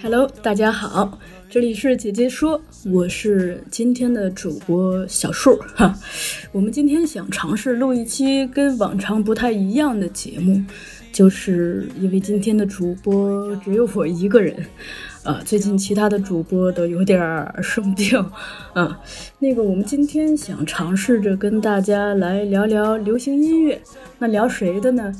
Hello，大家好，这里是姐姐说，我是今天的主播小树哈。我们今天想尝试录一期跟往常不太一样的节目，就是因为今天的主播只有我一个人。呃，最近其他的主播都有点 生病，嗯，那个我们今天想尝试着跟大家来聊聊流行音乐，那聊谁的呢？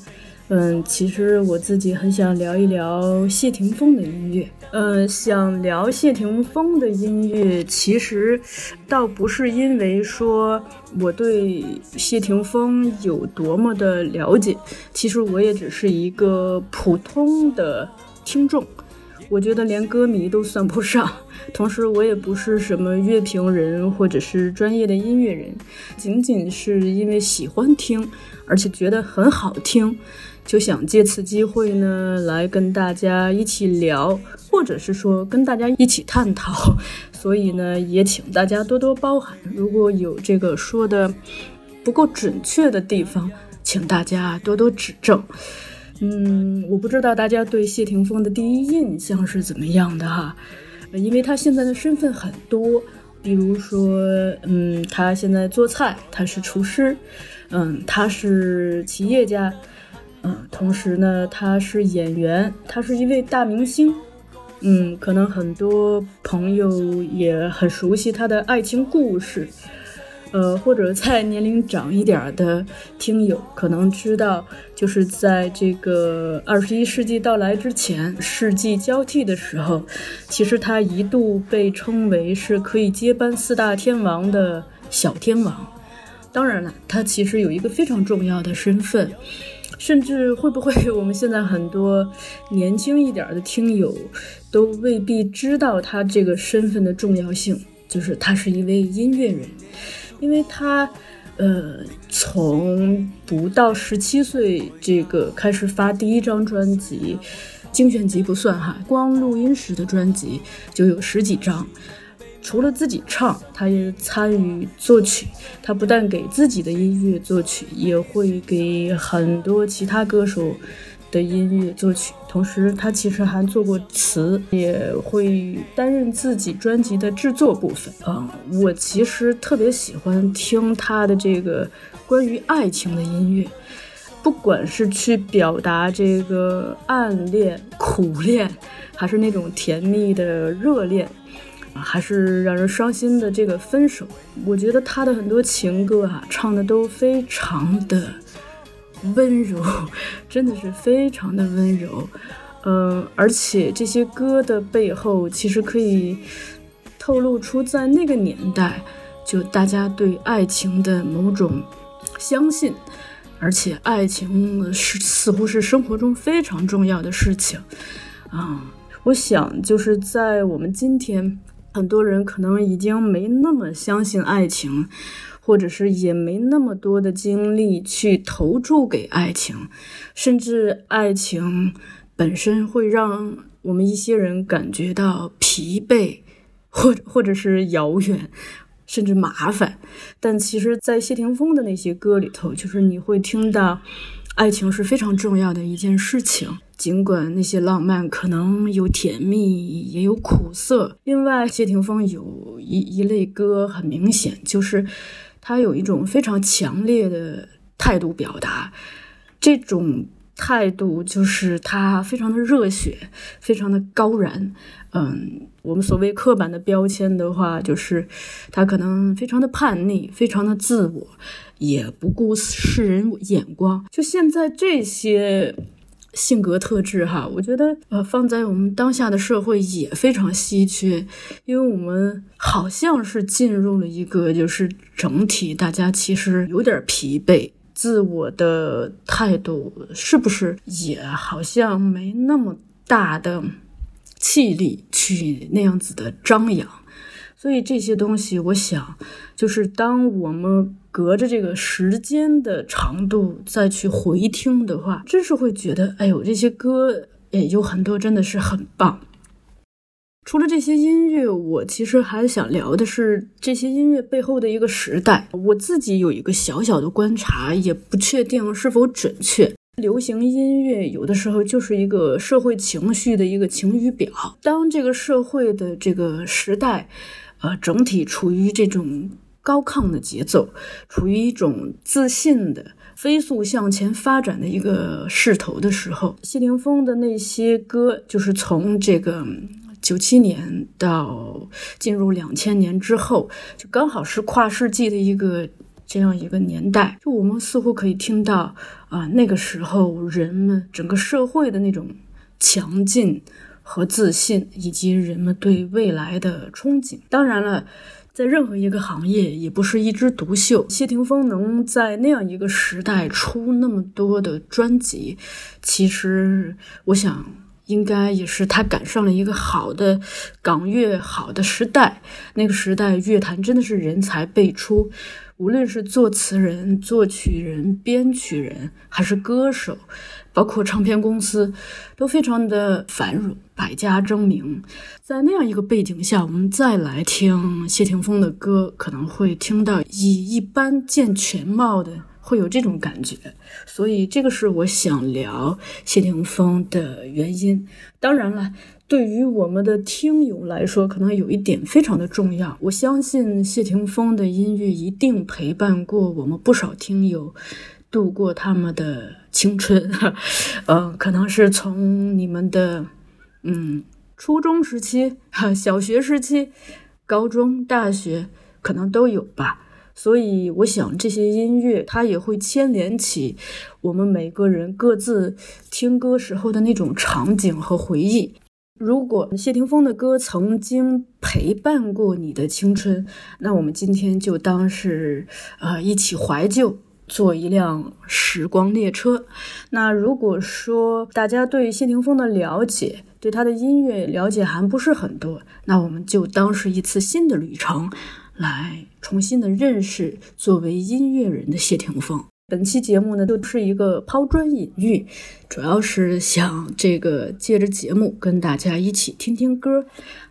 嗯，其实我自己很想聊一聊谢霆锋的音乐。嗯，想聊谢霆锋的音乐，其实倒不是因为说我对谢霆锋有多么的了解，其实我也只是一个普通的听众。我觉得连歌迷都算不上，同时我也不是什么乐评人或者是专业的音乐人，仅仅是因为喜欢听，而且觉得很好听，就想借此机会呢来跟大家一起聊，或者是说跟大家一起探讨，所以呢也请大家多多包涵，如果有这个说的不够准确的地方，请大家多多指正。嗯，我不知道大家对谢霆锋的第一印象是怎么样的哈，因为他现在的身份很多，比如说，嗯，他现在做菜，他是厨师，嗯，他是企业家，嗯，同时呢，他是演员，他是一位大明星，嗯，可能很多朋友也很熟悉他的爱情故事。呃，或者在年龄长一点的听友可能知道，就是在这个二十一世纪到来之前，世纪交替的时候，其实他一度被称为是可以接班四大天王的小天王。当然了，他其实有一个非常重要的身份，甚至会不会我们现在很多年轻一点的听友都未必知道他这个身份的重要性，就是他是一位音乐人。因为他，呃，从不到十七岁这个开始发第一张专辑，精选集不算哈，光录音室的专辑就有十几张。除了自己唱，他也参与作曲。他不但给自己的音乐作曲，也会给很多其他歌手。的音乐作曲，同时他其实还做过词，也会担任自己专辑的制作部分。啊，我其实特别喜欢听他的这个关于爱情的音乐，不管是去表达这个暗恋、苦恋，还是那种甜蜜的热恋，啊还是让人伤心的这个分手，我觉得他的很多情歌啊，唱的都非常的。温柔，真的是非常的温柔，呃，而且这些歌的背后，其实可以透露出在那个年代，就大家对爱情的某种相信，而且爱情是似乎是生活中非常重要的事情，啊，我想就是在我们今天，很多人可能已经没那么相信爱情。或者是也没那么多的精力去投注给爱情，甚至爱情本身会让我们一些人感觉到疲惫，或或者是遥远，甚至麻烦。但其实，在谢霆锋的那些歌里头，就是你会听到，爱情是非常重要的一件事情。尽管那些浪漫可能有甜蜜，也有苦涩。另外，谢霆锋有一一类歌很明显就是。他有一种非常强烈的态度表达，这种态度就是他非常的热血，非常的高燃。嗯，我们所谓刻板的标签的话，就是他可能非常的叛逆，非常的自我，也不顾世人眼光。就现在这些性格特质哈，我觉得呃放在我们当下的社会也非常稀缺，因为我们好像是进入了一个就是整体大家其实有点疲惫，自我的态度是不是也好像没那么大的气力去那样子的张扬。所以这些东西，我想，就是当我们隔着这个时间的长度再去回听的话，真是会觉得，哎呦，这些歌也有很多真的是很棒。除了这些音乐，我其实还想聊的是这些音乐背后的一个时代。我自己有一个小小的观察，也不确定是否准确。流行音乐有的时候就是一个社会情绪的一个晴雨表。当这个社会的这个时代。呃，整体处于这种高亢的节奏，处于一种自信的飞速向前发展的一个势头的时候，谢霆锋的那些歌，就是从这个九七年到进入两千年之后，就刚好是跨世纪的一个这样一个年代，就我们似乎可以听到啊，那个时候人们整个社会的那种强劲。和自信，以及人们对未来的憧憬。当然了，在任何一个行业，也不是一枝独秀。谢霆锋能在那样一个时代出那么多的专辑，其实我想，应该也是他赶上了一个好的港乐好的时代。那个时代，乐坛真的是人才辈出，无论是作词人、作曲人、编曲人，还是歌手。包括唱片公司都非常的繁荣，百家争鸣。在那样一个背景下，我们再来听谢霆锋的歌，可能会听到以一般见全貌的，会有这种感觉。所以，这个是我想聊谢霆锋的原因。当然了，对于我们的听友来说，可能有一点非常的重要。我相信谢霆锋的音乐一定陪伴过我们不少听友。度过他们的青春，嗯，可能是从你们的嗯初中时期、哈 小学时期、高中、大学，可能都有吧。所以，我想这些音乐它也会牵连起我们每个人各自听歌时候的那种场景和回忆。如果谢霆锋的歌曾经陪伴过你的青春，那我们今天就当是呃一起怀旧。坐一辆时光列车。那如果说大家对谢霆锋的了解，对他的音乐了解还不是很多，那我们就当是一次新的旅程，来重新的认识作为音乐人的谢霆锋。本期节目呢，就是一个抛砖引玉，主要是想这个借着节目跟大家一起听听歌，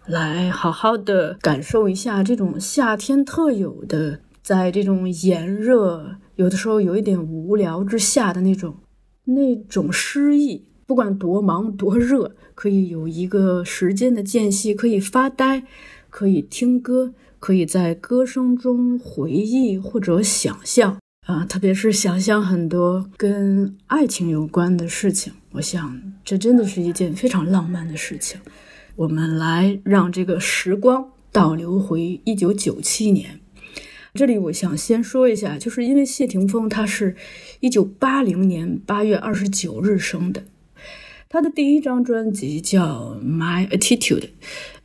来好好的感受一下这种夏天特有的，在这种炎热。有的时候有一点无聊之下的那种，那种诗意，不管多忙多热，可以有一个时间的间隙，可以发呆，可以听歌，可以在歌声中回忆或者想象啊，特别是想象很多跟爱情有关的事情。我想这真的是一件非常浪漫的事情。我们来让这个时光倒流回一九九七年。这里我想先说一下，就是因为谢霆锋他是一九八零年八月二十九日生的，他的第一张专辑叫《My Attitude》，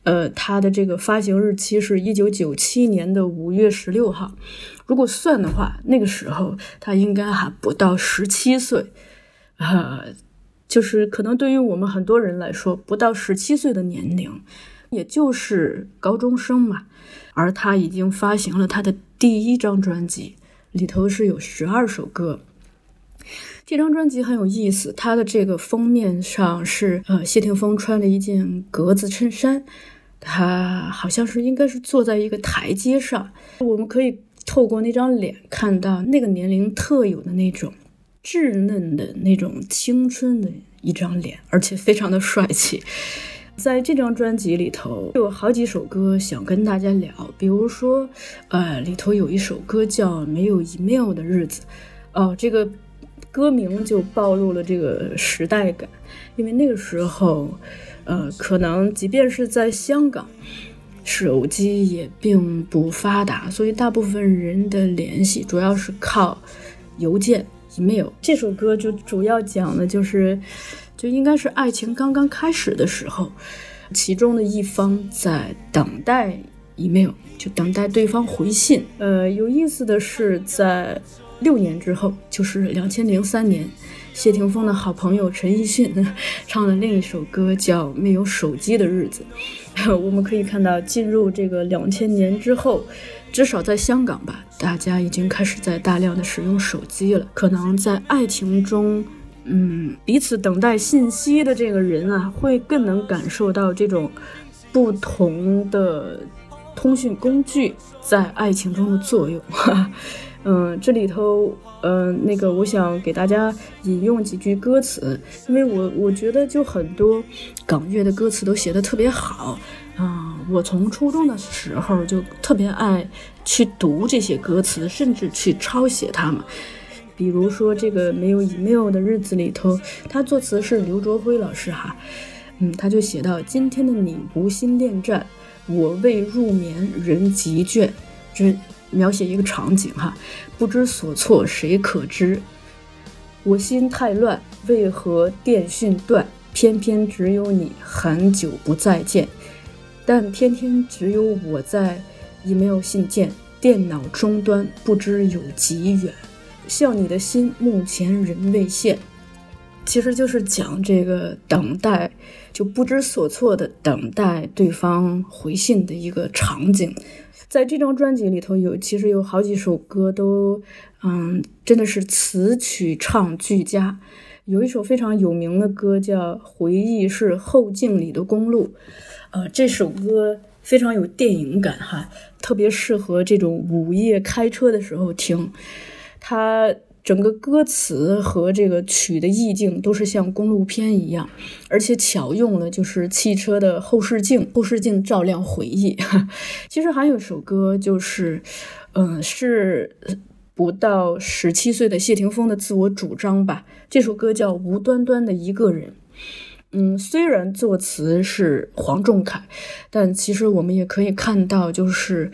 呃，他的这个发行日期是一九九七年的五月十六号。如果算的话，那个时候他应该还不到十七岁，呃，就是可能对于我们很多人来说，不到十七岁的年龄，也就是高中生嘛。而他已经发行了他的第一张专辑，里头是有十二首歌。这张专辑很有意思，它的这个封面上是呃谢霆锋穿了一件格子衬衫，他好像是应该是坐在一个台阶上。我们可以透过那张脸看到那个年龄特有的那种稚嫩的那种青春的一张脸，而且非常的帅气。在这张专辑里头，有好几首歌想跟大家聊，比如说，呃，里头有一首歌叫《没有 email 的日子》，哦，这个歌名就暴露了这个时代感，因为那个时候，呃，可能即便是在香港，手机也并不发达，所以大部分人的联系主要是靠邮件 email。这首歌就主要讲的就是。就应该是爱情刚刚开始的时候，其中的一方在等待 email，就等待对方回信。呃，有意思的是，在六年之后，就是两千零三年，谢霆锋的好朋友陈奕迅唱了另一首歌，叫《没有手机的日子》。我们可以看到，进入这个两千年之后，至少在香港吧，大家已经开始在大量的使用手机了。可能在爱情中，嗯，彼此等待信息的这个人啊，会更能感受到这种不同的通讯工具在爱情中的作用。嗯，这里头，呃，那个，我想给大家引用几句歌词，因为我我觉得就很多港乐的歌词都写的特别好啊。我从初中的时候就特别爱去读这些歌词，甚至去抄写它们。比如说这个没有 email 的日子里头，他作词是刘卓辉老师哈，嗯，他就写到今天的你无心恋战，我未入眠人极倦，这。描写一个场景哈，不知所措，谁可知？我心太乱，为何电讯断？偏偏只有你，很久不再见，但天天只有我在，email 信件，电脑终端不知有几远。笑你的心，目前人未现。其实就是讲这个等待，就不知所措的等待对方回信的一个场景。在这张专辑里头，有其实有好几首歌都，嗯，真的是词曲唱俱佳。有一首非常有名的歌叫《回忆是后镜里的公路》，呃，这首歌非常有电影感哈，特别适合这种午夜开车的时候听。它。整个歌词和这个曲的意境都是像公路片一样，而且巧用了就是汽车的后视镜，后视镜照亮回忆。其实还有一首歌就是，嗯，是不到十七岁的谢霆锋的自我主张吧。这首歌叫《无端端的一个人》。嗯，虽然作词是黄仲凯，但其实我们也可以看到，就是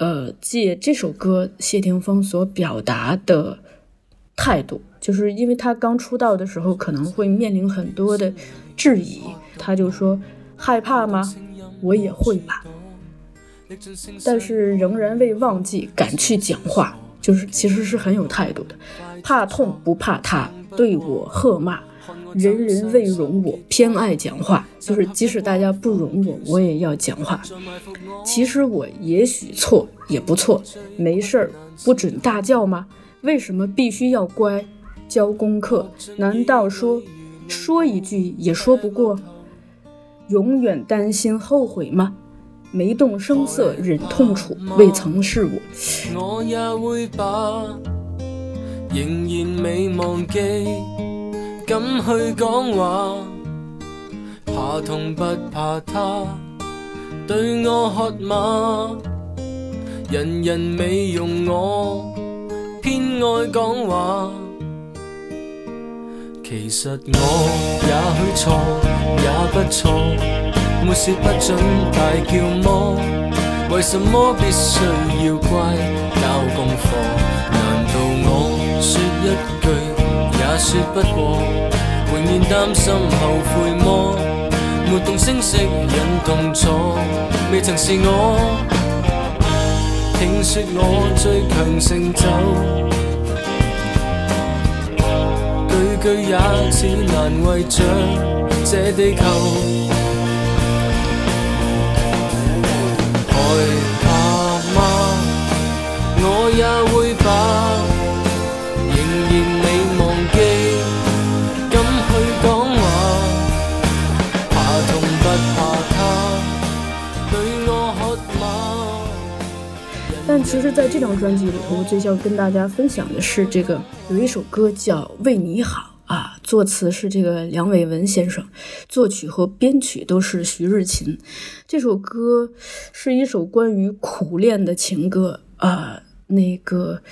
呃，借这首歌谢霆锋所表达的。态度，就是因为他刚出道的时候可能会面临很多的质疑，他就说害怕吗？我也会吧，但是仍然未忘记敢去讲话，就是其实是很有态度的。怕痛不怕他对我喝骂，人人未容我，偏爱讲话，就是即使大家不容我，我也要讲话。其实我也许错也不错，没事儿，不准大叫吗？为什么必须要乖，交功课？难道说说一句也说不过？永远担心后悔吗？没动声色忍痛楚，未曾是我。我也会把仍然未忘记，敢去讲话，怕痛不怕他对我喝骂，人人美容我。偏爱讲话，其实我也许错，也不错，没说不准大叫么？为什么必须要乖交功课？难道我说一句也说不过？永远担心后悔么？没动声色引动错，未曾是我。听说我最强成就，句句也似难为着这地球。害怕吗？我也会把。但其实，在这张专辑里头，我最想跟大家分享的是，这个有一首歌叫《为你好》啊，作词是这个梁伟文先生，作曲和编曲都是徐日勤。这首歌是一首关于苦恋的情歌啊，那个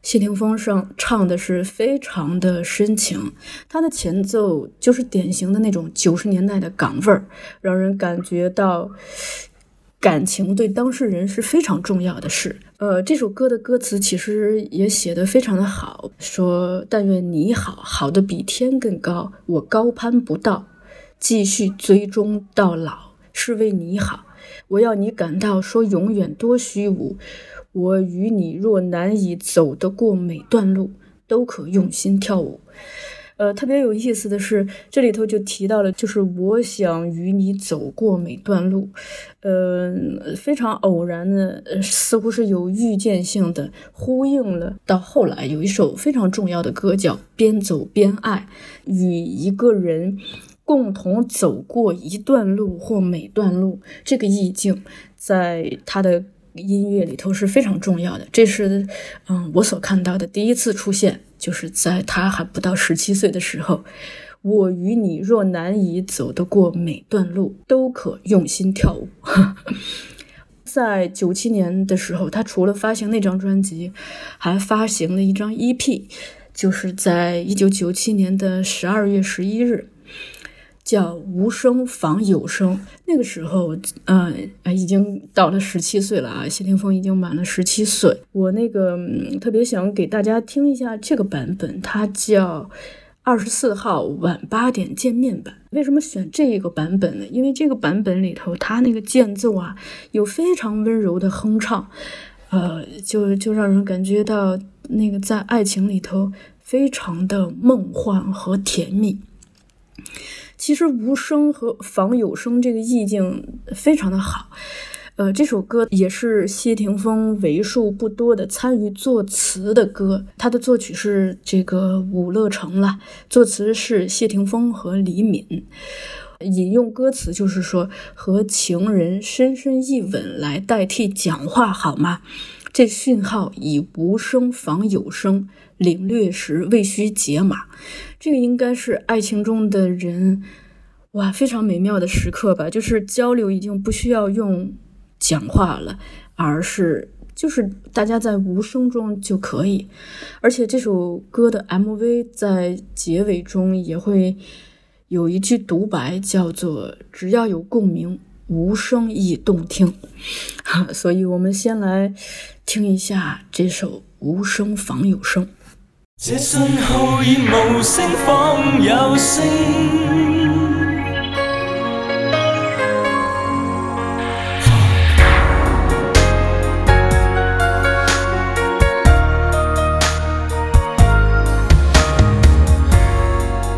谢霆锋上唱的是非常的深情，他的前奏就是典型的那种九十年代的港味儿，让人感觉到。感情对当事人是非常重要的事。呃，这首歌的歌词其实也写得非常的好，说但愿你好，好的比天更高，我高攀不到，继续追踪到老，是为你好。我要你感到说永远多虚无，我与你若难以走得过每段路，都可用心跳舞。呃，特别有意思的是，这里头就提到了，就是我想与你走过每段路，呃，非常偶然的，似乎是有预见性的呼应了。到后来有一首非常重要的歌叫《边走边爱》，与一个人共同走过一段路或每段路，这个意境在他的音乐里头是非常重要的。这是，嗯，我所看到的第一次出现。就是在他还不到十七岁的时候，我与你若难以走得过每段路，都可用心跳舞。在九七年的时候，他除了发行那张专辑，还发行了一张 EP，就是在一九九七年的十二月十一日。叫无声仿有声，那个时候，呃，已经到了十七岁了啊，谢霆锋已经满了十七岁。我那个特别想给大家听一下这个版本，它叫二十四号晚八点见面版。为什么选这个版本呢？因为这个版本里头，它那个间奏啊，有非常温柔的哼唱，呃，就就让人感觉到那个在爱情里头非常的梦幻和甜蜜。其实无声和仿有声这个意境非常的好，呃，这首歌也是谢霆锋为数不多的参与作词的歌，他的作曲是这个伍乐成了，作词是谢霆锋和李敏。引用歌词就是说，和情人深深一吻来代替讲话好吗？这讯号以无声仿有声，领略时未需解码。这个应该是爱情中的人，哇，非常美妙的时刻吧。就是交流已经不需要用讲话了，而是就是大家在无声中就可以。而且这首歌的 MV 在结尾中也会有一句独白，叫做“只要有共鸣，无声亦动听”。哈 所以，我们先来听一下这首《无声仿有声》。这信号已无声仿有声，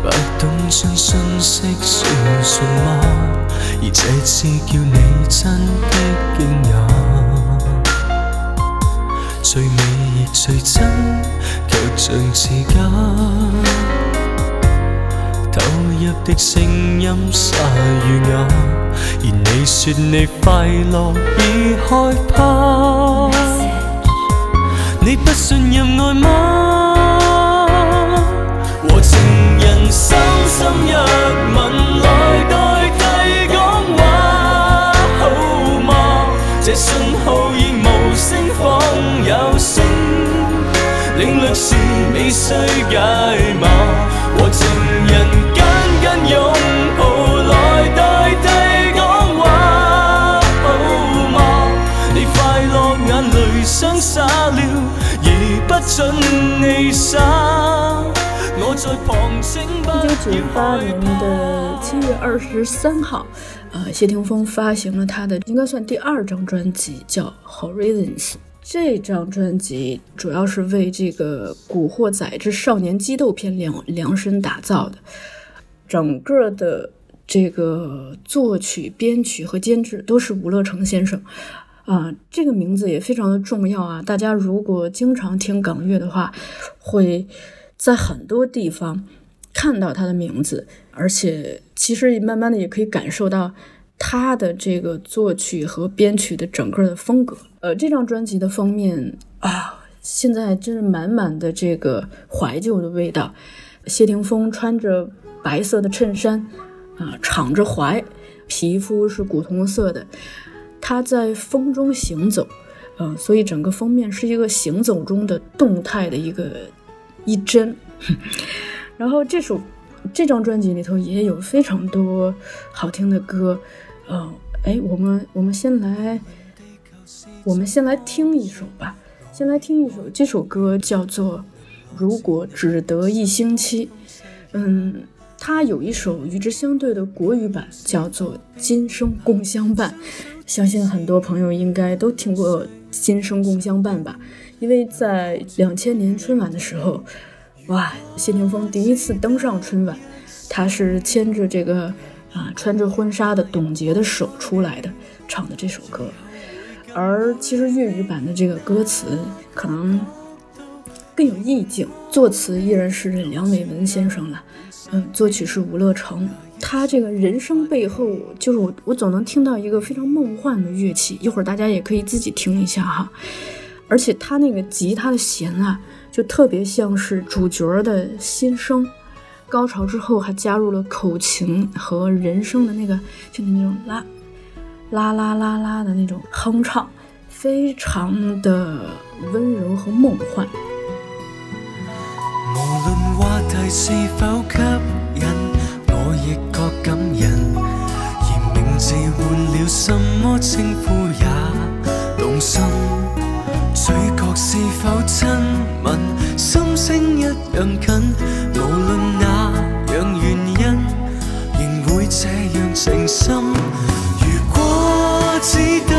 不懂将信息传顺吗？而这次叫你真的惊讶，最美亦最真。像似假，投入的声音沙与哑，而你说你快乐已害怕，你不信任爱吗？和情人深深一吻来代替讲话，好吗？这信领略时未需解码，和情人紧紧拥抱来代替讲话，好吗？你快乐眼泪想洒了，而不准你洒。我在旁请不一九九八年的七月二十三号，呃，谢霆锋发行了他的应该算第二张专辑，叫《Horizons》。这张专辑主要是为这个《古惑仔之少年激斗片》量量身打造的，整个的这个作曲、编曲和监制都是吴乐成先生，啊，这个名字也非常的重要啊！大家如果经常听港乐的话，会在很多地方看到他的名字，而且其实慢慢的也可以感受到。他的这个作曲和编曲的整个的风格，呃，这张专辑的封面啊，现在真是满满的这个怀旧的味道。谢霆锋穿着白色的衬衫，啊，敞着怀，皮肤是古铜色的，他在风中行走，嗯，所以整个封面是一个行走中的动态的一个一帧。然后这首这张专辑里头也有非常多好听的歌。嗯，哎，我们我们先来，我们先来听一首吧，先来听一首，这首歌叫做《如果只得一星期》，嗯。它有一首与之相对的国语版，叫做《今生共相伴》。相信很多朋友应该都听过《今生共相伴》吧？因为在两千年春晚的时候，哇，谢霆锋第一次登上春晚，他是牵着这个啊穿着婚纱的董洁的手出来的，唱的这首歌。而其实粤语版的这个歌词可能更有意境，作词依然是梁伟文先生了。嗯，作曲是吴乐成。他这个人声背后，就是我，我总能听到一个非常梦幻的乐器。一会儿大家也可以自己听一下哈。而且他那个吉他的弦啊，就特别像是主角的心声。高潮之后还加入了口琴和人声的那个，就那种啦啦啦啦啦的那种哼唱，非常的温柔和梦幻。是否吸引？我亦觉感人。而名字换了，什么称呼也动心。嘴角是否亲吻？心声一样近。无论诚心。如果只得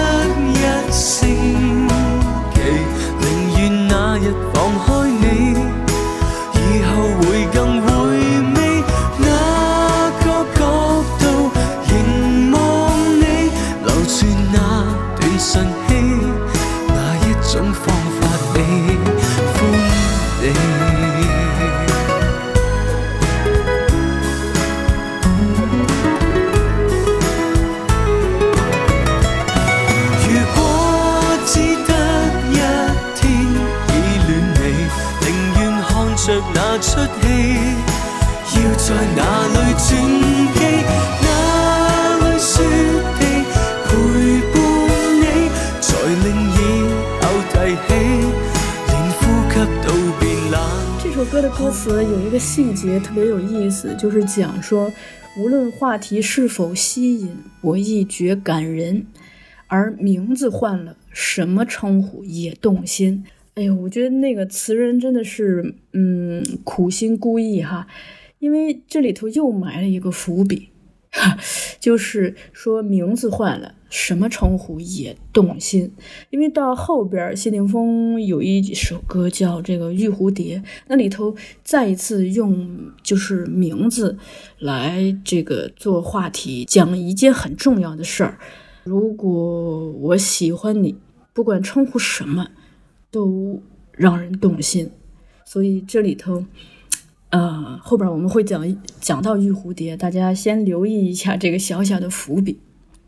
在哪里转机？哪里雪地陪伴你，才令以后提起，连呼吸都变冷。这首歌的歌词有一个细节特别有意思，就是讲说，无论话题是否吸引，我亦觉感人；而名字换了，什么称呼也动心。哎呦，我觉得那个词人真的是，嗯，苦心孤诣哈。因为这里头又埋了一个伏笔，哈，就是说名字换了，什么称呼也动心。因为到后边，谢霆锋有一首歌叫这个《玉蝴蝶》，那里头再一次用就是名字来这个做话题，讲一件很重要的事儿。如果我喜欢你，不管称呼什么，都让人动心。所以这里头。呃，后边我们会讲讲到玉蝴蝶，大家先留意一下这个小小的伏笔。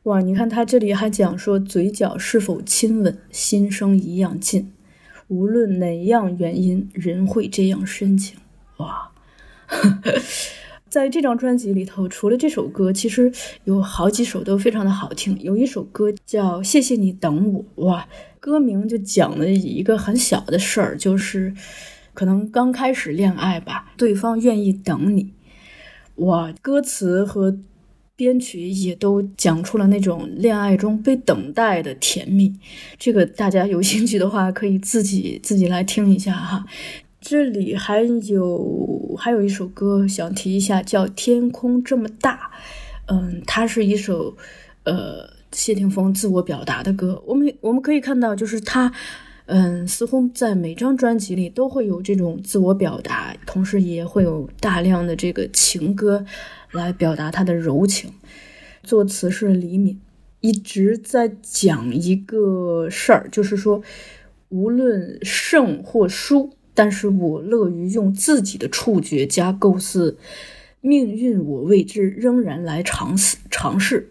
哇，你看他这里还讲说，嘴角是否亲吻，心声一样近。无论哪样原因，人会这样深情。哇，在这张专辑里头，除了这首歌，其实有好几首都非常的好听。有一首歌叫《谢谢你等我》，哇，歌名就讲了一个很小的事儿，就是。可能刚开始恋爱吧，对方愿意等你，哇，歌词和编曲也都讲出了那种恋爱中被等待的甜蜜。这个大家有兴趣的话，可以自己自己来听一下哈。这里还有还有一首歌想提一下，叫《天空这么大》。嗯，它是一首呃谢霆锋自我表达的歌。我们我们可以看到，就是他。嗯，似乎在每张专辑里都会有这种自我表达，同时也会有大量的这个情歌来表达他的柔情。作词是李敏，一直在讲一个事儿，就是说，无论胜或输，但是我乐于用自己的触觉加构思，命运我未知，仍然来尝试尝试。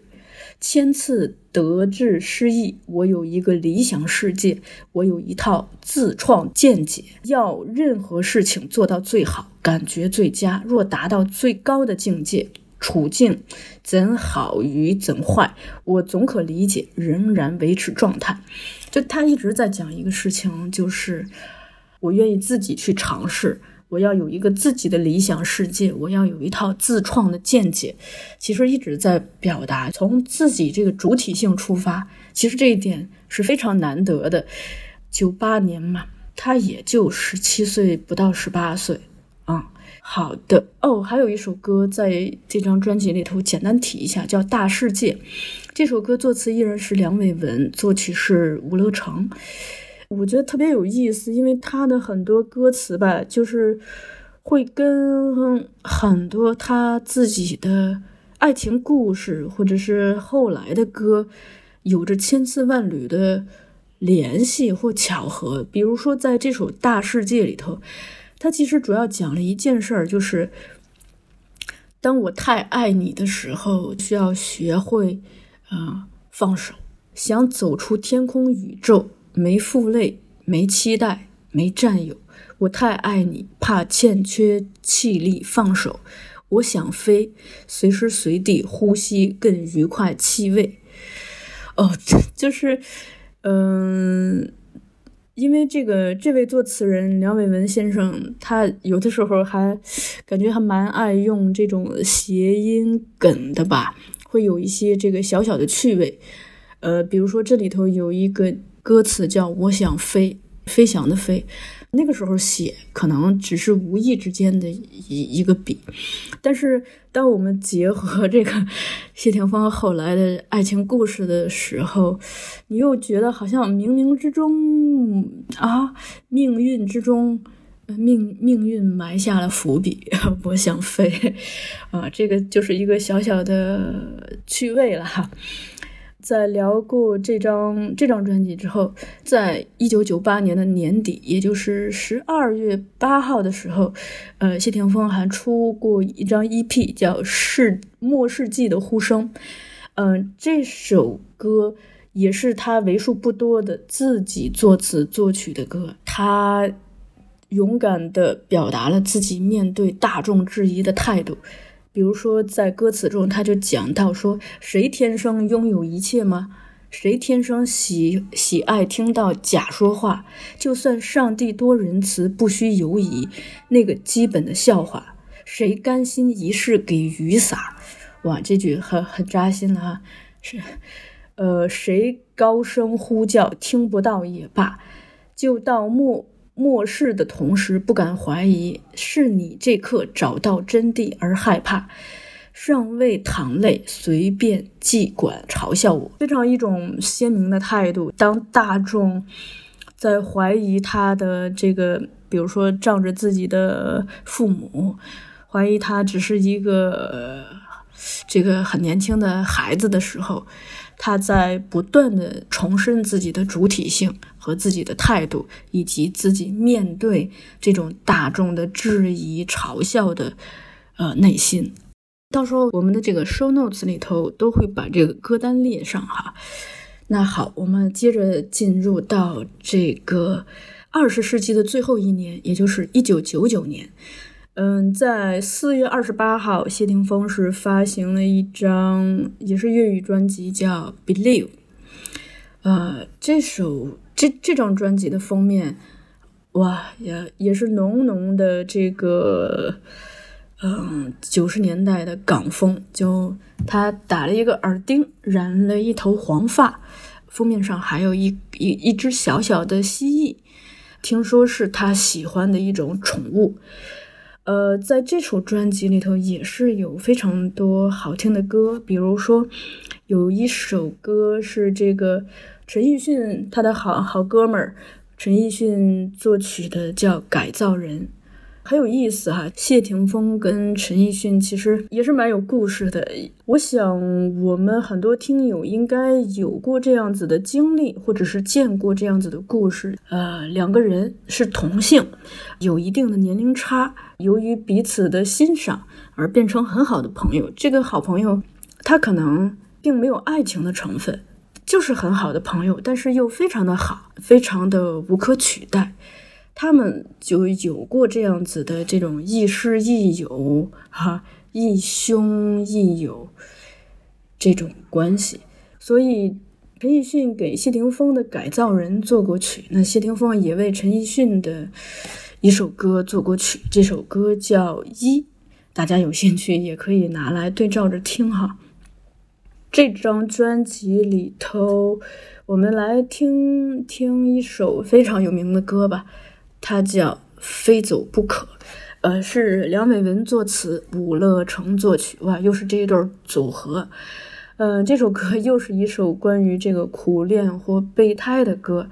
千次得志失意，我有一个理想世界，我有一套自创见解。要任何事情做到最好，感觉最佳。若达到最高的境界，处境怎好与怎坏，我总可理解，仍然维持状态。就他一直在讲一个事情，就是我愿意自己去尝试，我要有一个自己的理想世界，我要有一套自创的见解。其实一直在表达从自己这个主体性出发，其实这一点是非常难得的。九八年嘛，他也就十七岁不到十八岁啊。好的哦，还有一首歌在这张专辑里头，简单提一下，叫《大世界》。这首歌作词依然是梁伟文，作曲是吴乐成。我觉得特别有意思，因为他的很多歌词吧，就是会跟很多他自己的爱情故事，或者是后来的歌，有着千丝万缕的联系或巧合。比如说，在这首《大世界》里头。他其实主要讲了一件事儿，就是当我太爱你的时候，需要学会啊放手。想走出天空宇宙，没负累，没期待，没占有。我太爱你，怕欠缺气力放手。我想飞，随时随地呼吸更愉快气味。哦，就是嗯。因为这个，这位作词人梁伟文先生，他有的时候还感觉还蛮爱用这种谐音梗的吧，会有一些这个小小的趣味。呃，比如说这里头有一个歌词叫“我想飞，飞翔的飞”。那个时候写可能只是无意之间的一一个笔，但是当我们结合这个谢霆锋后来的爱情故事的时候，你又觉得好像冥冥之中啊，命运之中，命命运埋下了伏笔。我想飞 啊，这个就是一个小小的趣味了哈。在聊过这张这张专辑之后，在一九九八年的年底，也就是十二月八号的时候，呃，谢霆锋还出过一张 EP，叫《世末世纪的呼声》。嗯，这首歌也是他为数不多的自己作词作曲的歌。他勇敢地表达了自己面对大众质疑的态度。比如说，在歌词中，他就讲到说：“谁天生拥有一切吗？谁天生喜喜爱听到假说话？就算上帝多仁慈，不需犹疑，那个基本的笑话，谁甘心一世给雨洒？哇，这句很很扎心了哈！是，呃，谁高声呼叫听不到也罢，就到末。”漠视的同时，不敢怀疑是你这刻找到真谛而害怕，尚未淌泪，随便尽管嘲笑我，非常一种鲜明的态度。当大众在怀疑他的这个，比如说仗着自己的父母，怀疑他只是一个这个很年轻的孩子的时候。他在不断的重申自己的主体性和自己的态度，以及自己面对这种大众的质疑、嘲笑的呃内心。到时候我们的这个 show notes 里头都会把这个歌单列上哈。那好，我们接着进入到这个二十世纪的最后一年，也就是一九九九年。嗯，在四月二十八号，谢霆锋是发行了一张也是粤语专辑，叫《Believe》。呃，这首这这张专辑的封面，哇，也也是浓浓的这个，嗯，九十年代的港风。就他打了一个耳钉，染了一头黄发，封面上还有一一一只小小的蜥蜴，听说是他喜欢的一种宠物。呃，在这首专辑里头也是有非常多好听的歌，比如说有一首歌是这个陈奕迅他的好好哥们儿陈奕迅作曲的，叫《改造人》。很有意思哈，谢霆锋跟陈奕迅其实也是蛮有故事的。我想我们很多听友应该有过这样子的经历，或者是见过这样子的故事。呃，两个人是同性，有一定的年龄差，由于彼此的欣赏而变成很好的朋友。这个好朋友，他可能并没有爱情的成分，就是很好的朋友，但是又非常的好，非常的无可取代。他们就有过这样子的这种亦师亦友，哈，亦兄亦友这种关系。所以陈奕迅给谢霆锋的《改造人》做过曲，那谢霆锋也为陈奕迅的一首歌做过曲，这首歌叫《一》，大家有兴趣也可以拿来对照着听哈。这张专辑里头，我们来听听一首非常有名的歌吧，它叫《非走不可》，呃，是梁伟文作词，伍乐成作曲，哇，又是这一对组合。嗯，这首歌又是一首关于这个苦恋或备胎的歌，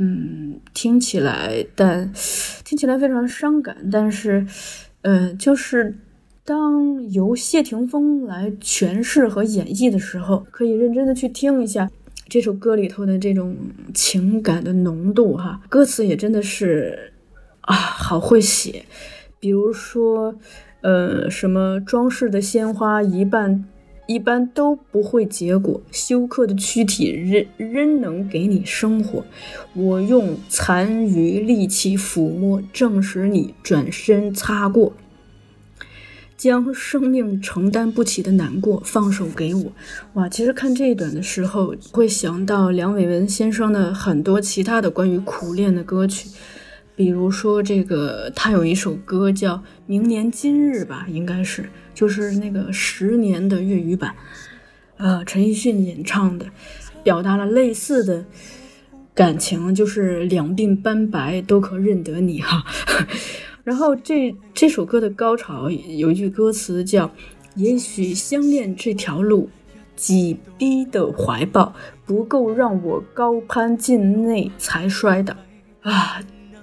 嗯，听起来，但听起来非常伤感，但是，嗯，就是。当由谢霆锋来诠释和演绎的时候，可以认真的去听一下这首歌里头的这种情感的浓度哈，歌词也真的是啊，好会写。比如说，呃，什么装饰的鲜花一半一般都不会结果，休克的躯体仍仍能给你生活。我用残余力气抚摸，证实你转身擦过。将生命承担不起的难过放手给我，哇！其实看这一段的时候，会想到梁伟文先生的很多其他的关于苦恋的歌曲，比如说这个他有一首歌叫《明年今日》吧，应该是就是那个十年的粤语版，呃，陈奕迅演唱的，表达了类似的感情，就是两鬓斑白都可认得你哈。然后这这首歌的高潮有一句歌词叫：“也许相恋这条路，挤逼的怀抱不够让我高攀进内才摔倒啊！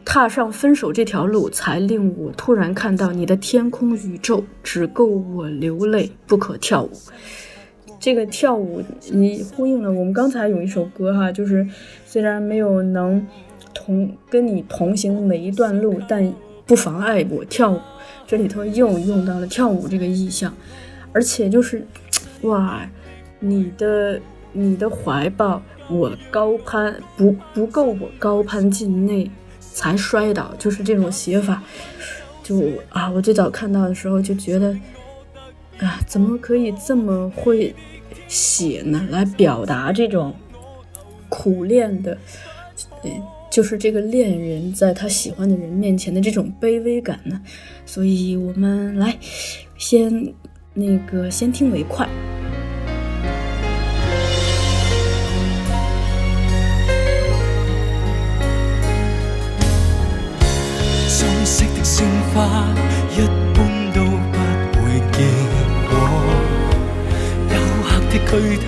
踏上分手这条路，才令我突然看到你的天空宇宙只够我流泪，不可跳舞。这个跳舞，你呼应了我们刚才有一首歌哈，就是虽然没有能同跟你同行每一段路，但。”不妨碍我跳舞，这里头又用到了跳舞这个意象，而且就是，哇，你的你的怀抱，我高攀不不够，我高攀进内才摔倒，就是这种写法，就啊，我最早看到的时候就觉得，啊，怎么可以这么会写呢？来表达这种苦恋的，嗯。就是这个恋人在他喜欢的人面前的这种卑微感呢，所以我们来先那个先听为快。黑的躯体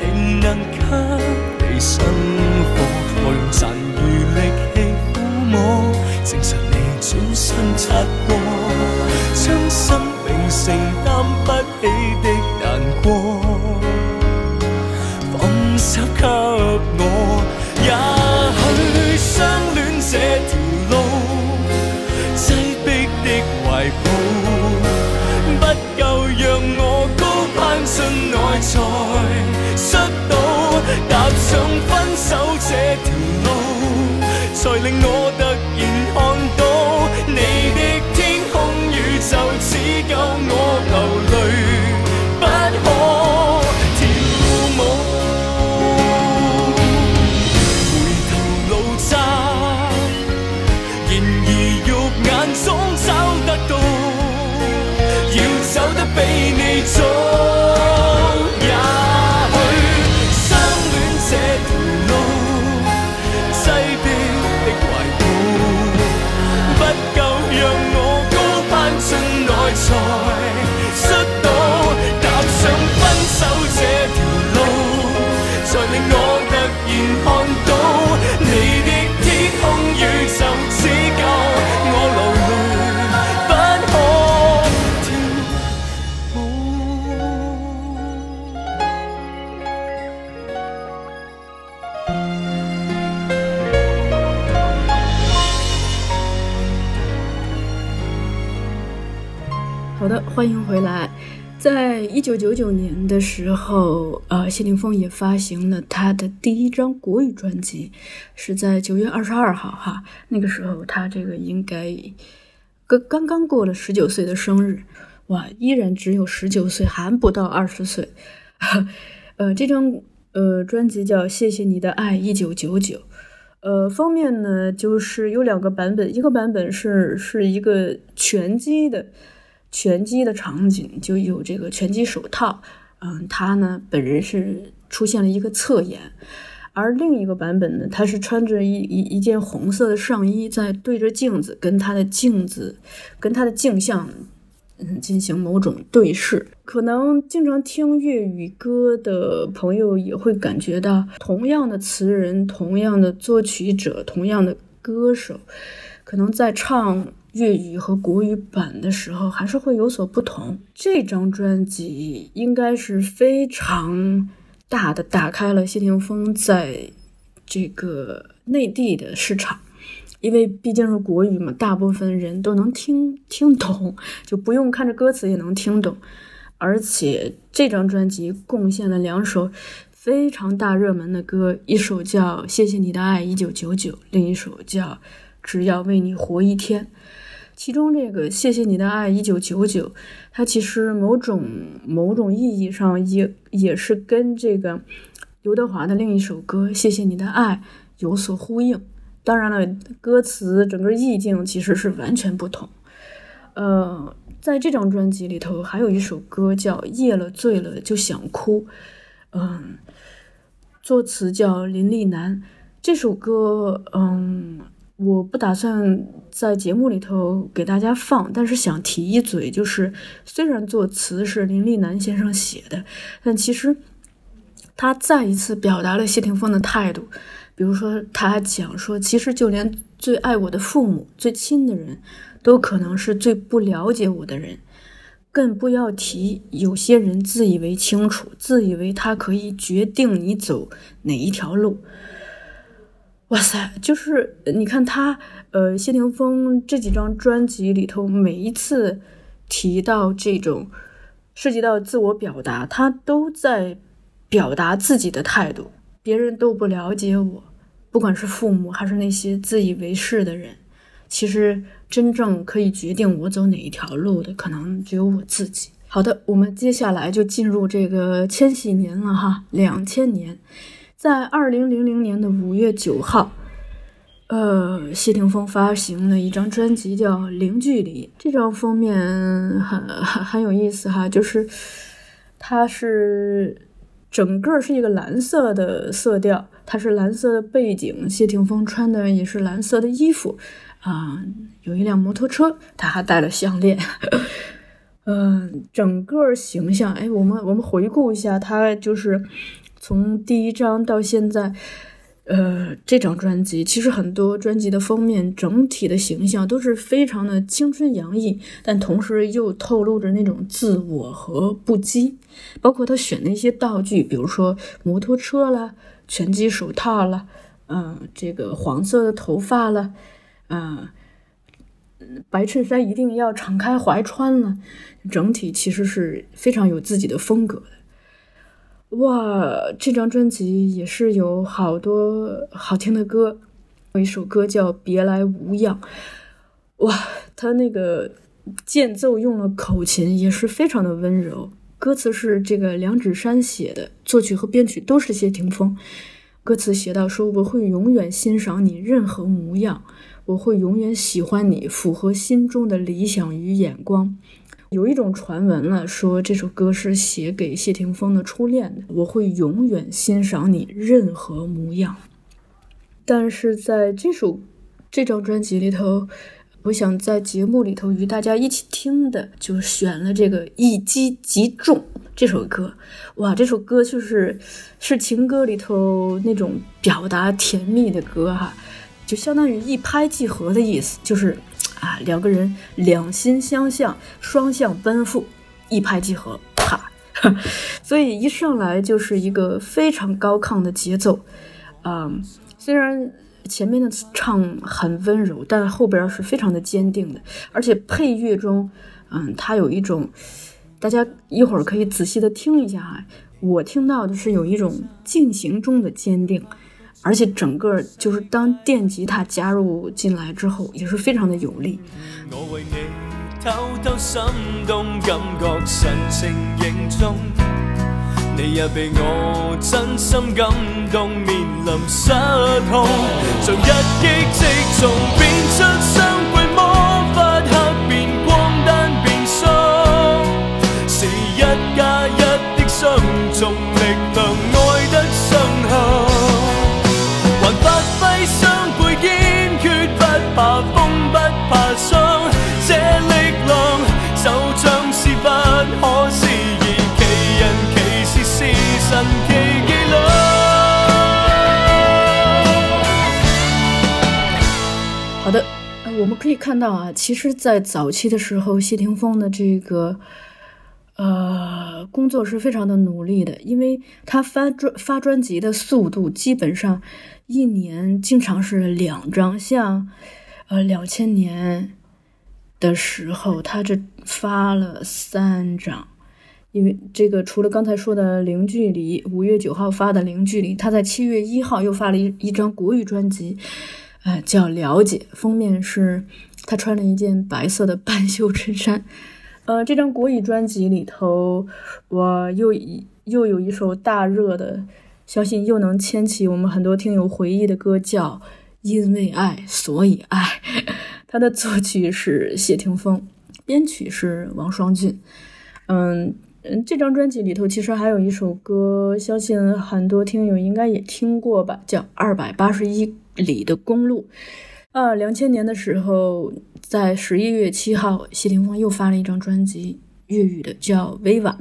仍能给你生火。我用残余力气抚摸，证实你转身擦过，将生命承担不起的难过，放手给我。也许相恋这条路，挤逼的怀抱，不够让我高攀进才摔倒，踏上分手这条路。才令我欢迎回来。在一九九九年的时候，呃，谢霆锋也发行了他的第一张国语专辑，是在九月二十二号，哈，那个时候他这个应该刚刚刚过了十九岁的生日，哇，依然只有十九岁，还不到二十岁。呃，这张呃专辑叫《谢谢你的爱一九九九》，呃，方面呢，就是有两个版本，一个版本是是一个拳击的拳击的场景，就有这个拳击手套，嗯，他呢本人是出现了一个侧颜，而另一个版本呢，他是穿着一一一件红色的上衣，在对着镜子跟他的镜子跟他的镜像。嗯，进行某种对视，可能经常听粤语歌的朋友也会感觉到，同样的词人、同样的作曲者、同样的歌手，可能在唱粤语和国语版的时候，还是会有所不同。这张专辑应该是非常大的打开了谢霆锋在这个内地的市场。因为毕竟是国语嘛，大部分人都能听听懂，就不用看着歌词也能听懂。而且这张专辑贡献了两首非常大热门的歌，一首叫《谢谢你的爱一九九九》，另一首叫《只要为你活一天》。其中这个《谢谢你的爱一九九九》，它其实某种某种意义上也也是跟这个刘德华的另一首歌《谢谢你的爱》有所呼应。当然了，歌词整个意境其实是完全不同。呃，在这张专辑里头，还有一首歌叫《夜了醉了就想哭》，嗯，作词叫林立南。这首歌，嗯，我不打算在节目里头给大家放，但是想提一嘴，就是虽然作词是林立南先生写的，但其实他再一次表达了谢霆锋的态度。比如说，他讲说，其实就连最爱我的父母、最亲的人，都可能是最不了解我的人，更不要提有些人自以为清楚，自以为他可以决定你走哪一条路。哇塞，就是你看他，呃，谢霆锋这几张专辑里头，每一次提到这种涉及到自我表达，他都在表达自己的态度。别人都不了解我，不管是父母还是那些自以为是的人，其实真正可以决定我走哪一条路的，可能只有我自己。好的，我们接下来就进入这个千禧年了哈，两千年，在二零零零年的五月九号，呃，谢霆锋发行了一张专辑叫《零距离》，这张封面很很很有意思哈，就是它是。整个是一个蓝色的色调，它是蓝色的背景，谢霆锋穿的也是蓝色的衣服，啊，有一辆摩托车，他还戴了项链，嗯，整个形象，哎，我们我们回顾一下，他就是从第一张到现在。呃，这张专辑其实很多专辑的封面整体的形象都是非常的青春洋溢，但同时又透露着那种自我和不羁。包括他选的一些道具，比如说摩托车啦、拳击手套啦，嗯，这个黄色的头发了，嗯，白衬衫一定要敞开怀穿了，整体其实是非常有自己的风格的。哇，这张专辑也是有好多好听的歌，有一首歌叫《别来无恙》。哇，他那个间奏用了口琴，也是非常的温柔。歌词是这个梁芷珊写的，作曲和编曲都是谢霆锋。歌词写到说：“我会永远欣赏你任何模样，我会永远喜欢你，符合心中的理想与眼光。”有一种传闻了，说这首歌是写给谢霆锋的初恋的。我会永远欣赏你任何模样。但是在这首这张专辑里头，我想在节目里头与大家一起听的，就选了这个《一击即中》这首歌。哇，这首歌就是是情歌里头那种表达甜蜜的歌哈，就相当于一拍即合的意思，就是。啊，两个人两心相向，双向奔赴，一拍即合，啪！所以一上来就是一个非常高亢的节奏。嗯，虽然前面的唱很温柔，但后边是非常的坚定的。而且配乐中，嗯，它有一种，大家一会儿可以仔细的听一下哈。我听到的是有一种进行中的坚定。而且整个就是当电吉他加入进来之后，也是非常的有力。我为你偷偷心动，感觉神情凝重。你也被我真心感动，面临失控，像一击即中，变出双我们可以看到啊，其实，在早期的时候，谢霆锋的这个呃工作是非常的努力的，因为他发专发专辑的速度基本上一年经常是两张，像呃两千年的时候，他这发了三张。因为这个，除了刚才说的《零距离》，五月九号发的《零距离》，他在七月一号又发了一一张国语专辑，呃，叫《了解》，封面是他穿了一件白色的半袖衬衫。呃，这张国语专辑里头，我又又有一首大热的，相信又能牵起我们很多听友回忆的歌，叫《因为爱所以爱》。它的作曲是谢霆锋，编曲是王双俊。嗯嗯，这张专辑里头其实还有一首歌，相信很多听友应该也听过吧，叫《二百八十一里的公路》。啊，两千年的时候，在十一月七号，谢霆锋又发了一张专辑，粤语的，叫《Viva》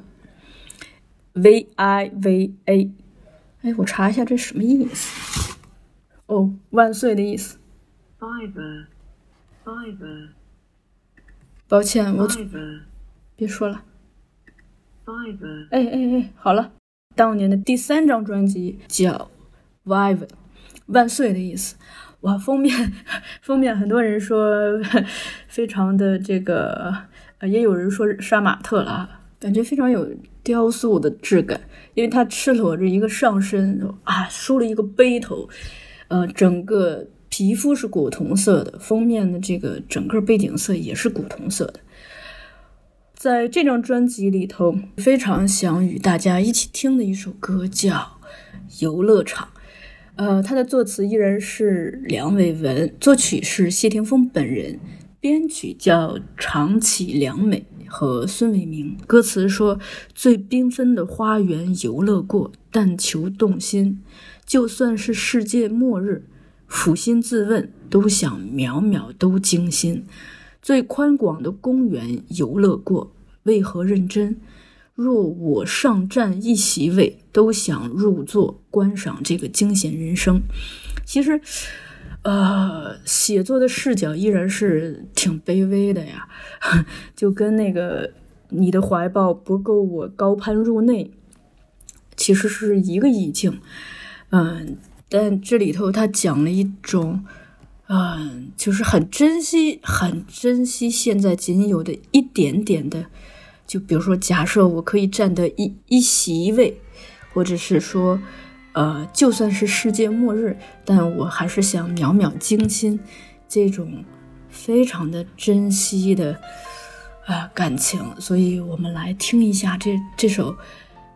，V I V A。哎，我查一下这什么意思？哦，万岁的意思。Fiver, 抱歉，我别说了。fiver. 哎哎哎，好了，当年的第三张专辑叫《Vive》，万岁的意思。哇，封面封面很多人说非常的这个，也有人说杀马特了，感觉非常有雕塑的质感，因为它赤裸着一个上身啊，梳了一个背头，呃，整个皮肤是古铜色的，封面的这个整个背景色也是古铜色的。在这张专辑里头，非常想与大家一起听的一首歌叫《游乐场》。呃，它的作词依然是梁伟文，作曲是谢霆锋本人，编曲叫长崎良美和孙伟明。歌词说：“最缤纷的花园游乐过，但求动心。就算是世界末日，抚心自问，都想秒秒都惊心。最宽广的公园游乐过，为何认真？若我上占一席位，都想入座观赏这个惊险人生。其实，呃，写作的视角依然是挺卑微的呀，就跟那个你的怀抱不够我高攀入内，其实是一个意境。嗯，但这里头他讲了一种。嗯，就是很珍惜，很珍惜现在仅有的一点点的，就比如说，假设我可以占得一一席位，或者是说，呃，就算是世界末日，但我还是想秒秒惊心，这种非常的珍惜的啊、感情。所以我们来听一下这这首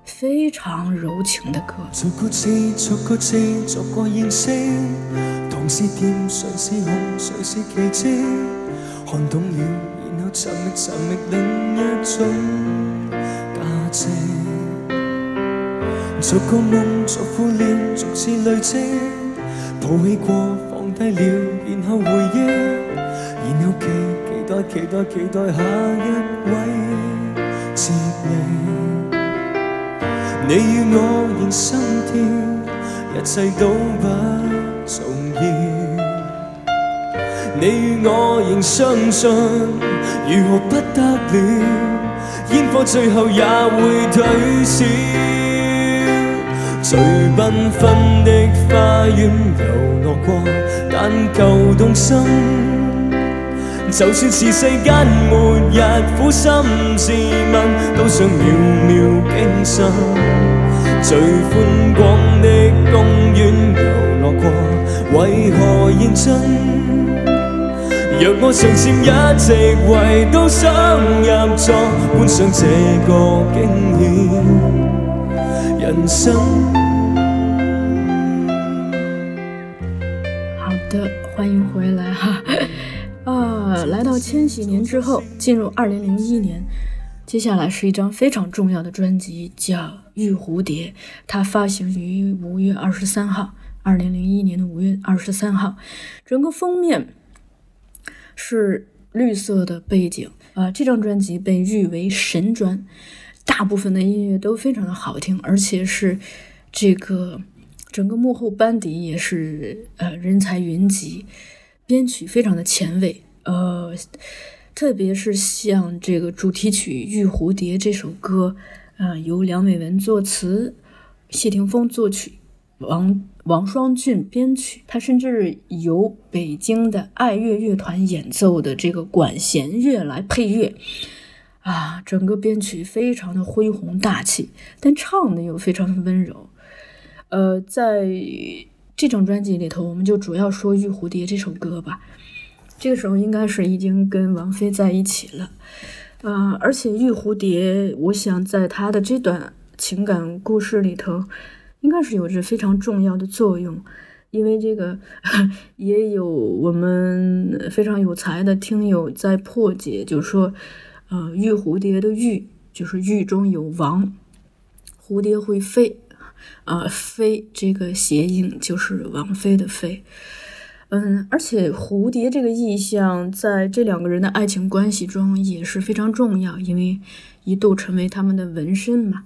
非常柔情的歌。逐個字，逐個字，逐個認識。同是甜，誰是紅，誰是奇蹟？看懂了，然後尋覓尋覓另一種價值。逐個夢，逐副臉，逐次累積。抱起過，放低了，然後回憶，然後期期待期待期待下一位接力。你與我仍心跳，一切都不重要。你与我仍相信，如何不得了？煙火最後也會退燒。最缤纷的花園遊樂過，但求動心。就算是世間末日，苦心自問，都想秒秒驚心。最寬廣的公園遊樂過，為何認真？若我常佔一席位，都想入座，觀賞這個驚險。人生。好的，欢迎回来哈。啊，来到千禧年之后，进入二零零一年，接下来是一张非常重要的专辑，叫《玉蝴蝶》，它发行于五月二十三号，二零零一年的五月二十三号。整个封面是绿色的背景。啊、这张专辑被誉为神专，大部分的音乐都非常的好听，而且是这个整个幕后班底也是呃人才云集，编曲非常的前卫，呃，特别是像这个主题曲《玉蝴蝶》这首歌，呃，由梁伟文作词，谢霆锋作曲，王王双俊编曲，他甚至由北京的爱乐乐团演奏的这个管弦乐来配乐。啊，整个编曲非常的恢宏大气，但唱的又非常的温柔。呃，在这张专辑里头，我们就主要说《玉蝴蝶》这首歌吧。这个时候应该是已经跟王菲在一起了，呃，而且玉蝴蝶，我想在她的这段情感故事里头，应该是有着非常重要的作用，因为这个 也有我们非常有才的听友在破解，就是说，呃，玉蝴蝶的玉就是玉中有王，蝴蝶会飞，啊、飞这个谐音就是王妃的妃。嗯，而且蝴蝶这个意象在这两个人的爱情关系中也是非常重要，因为一度成为他们的纹身嘛。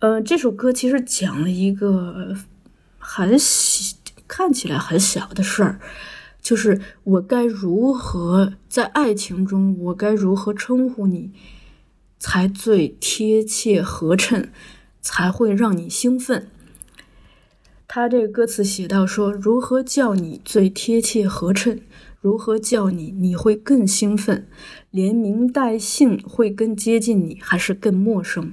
呃，这首歌其实讲了一个很小，看起来很小的事儿，就是我该如何在爱情中，我该如何称呼你，才最贴切合衬，才会让你兴奋。他这个歌词写到说：“如何叫你最贴切合衬？如何叫你你会更兴奋？连名带姓会更接近你，还是更陌生？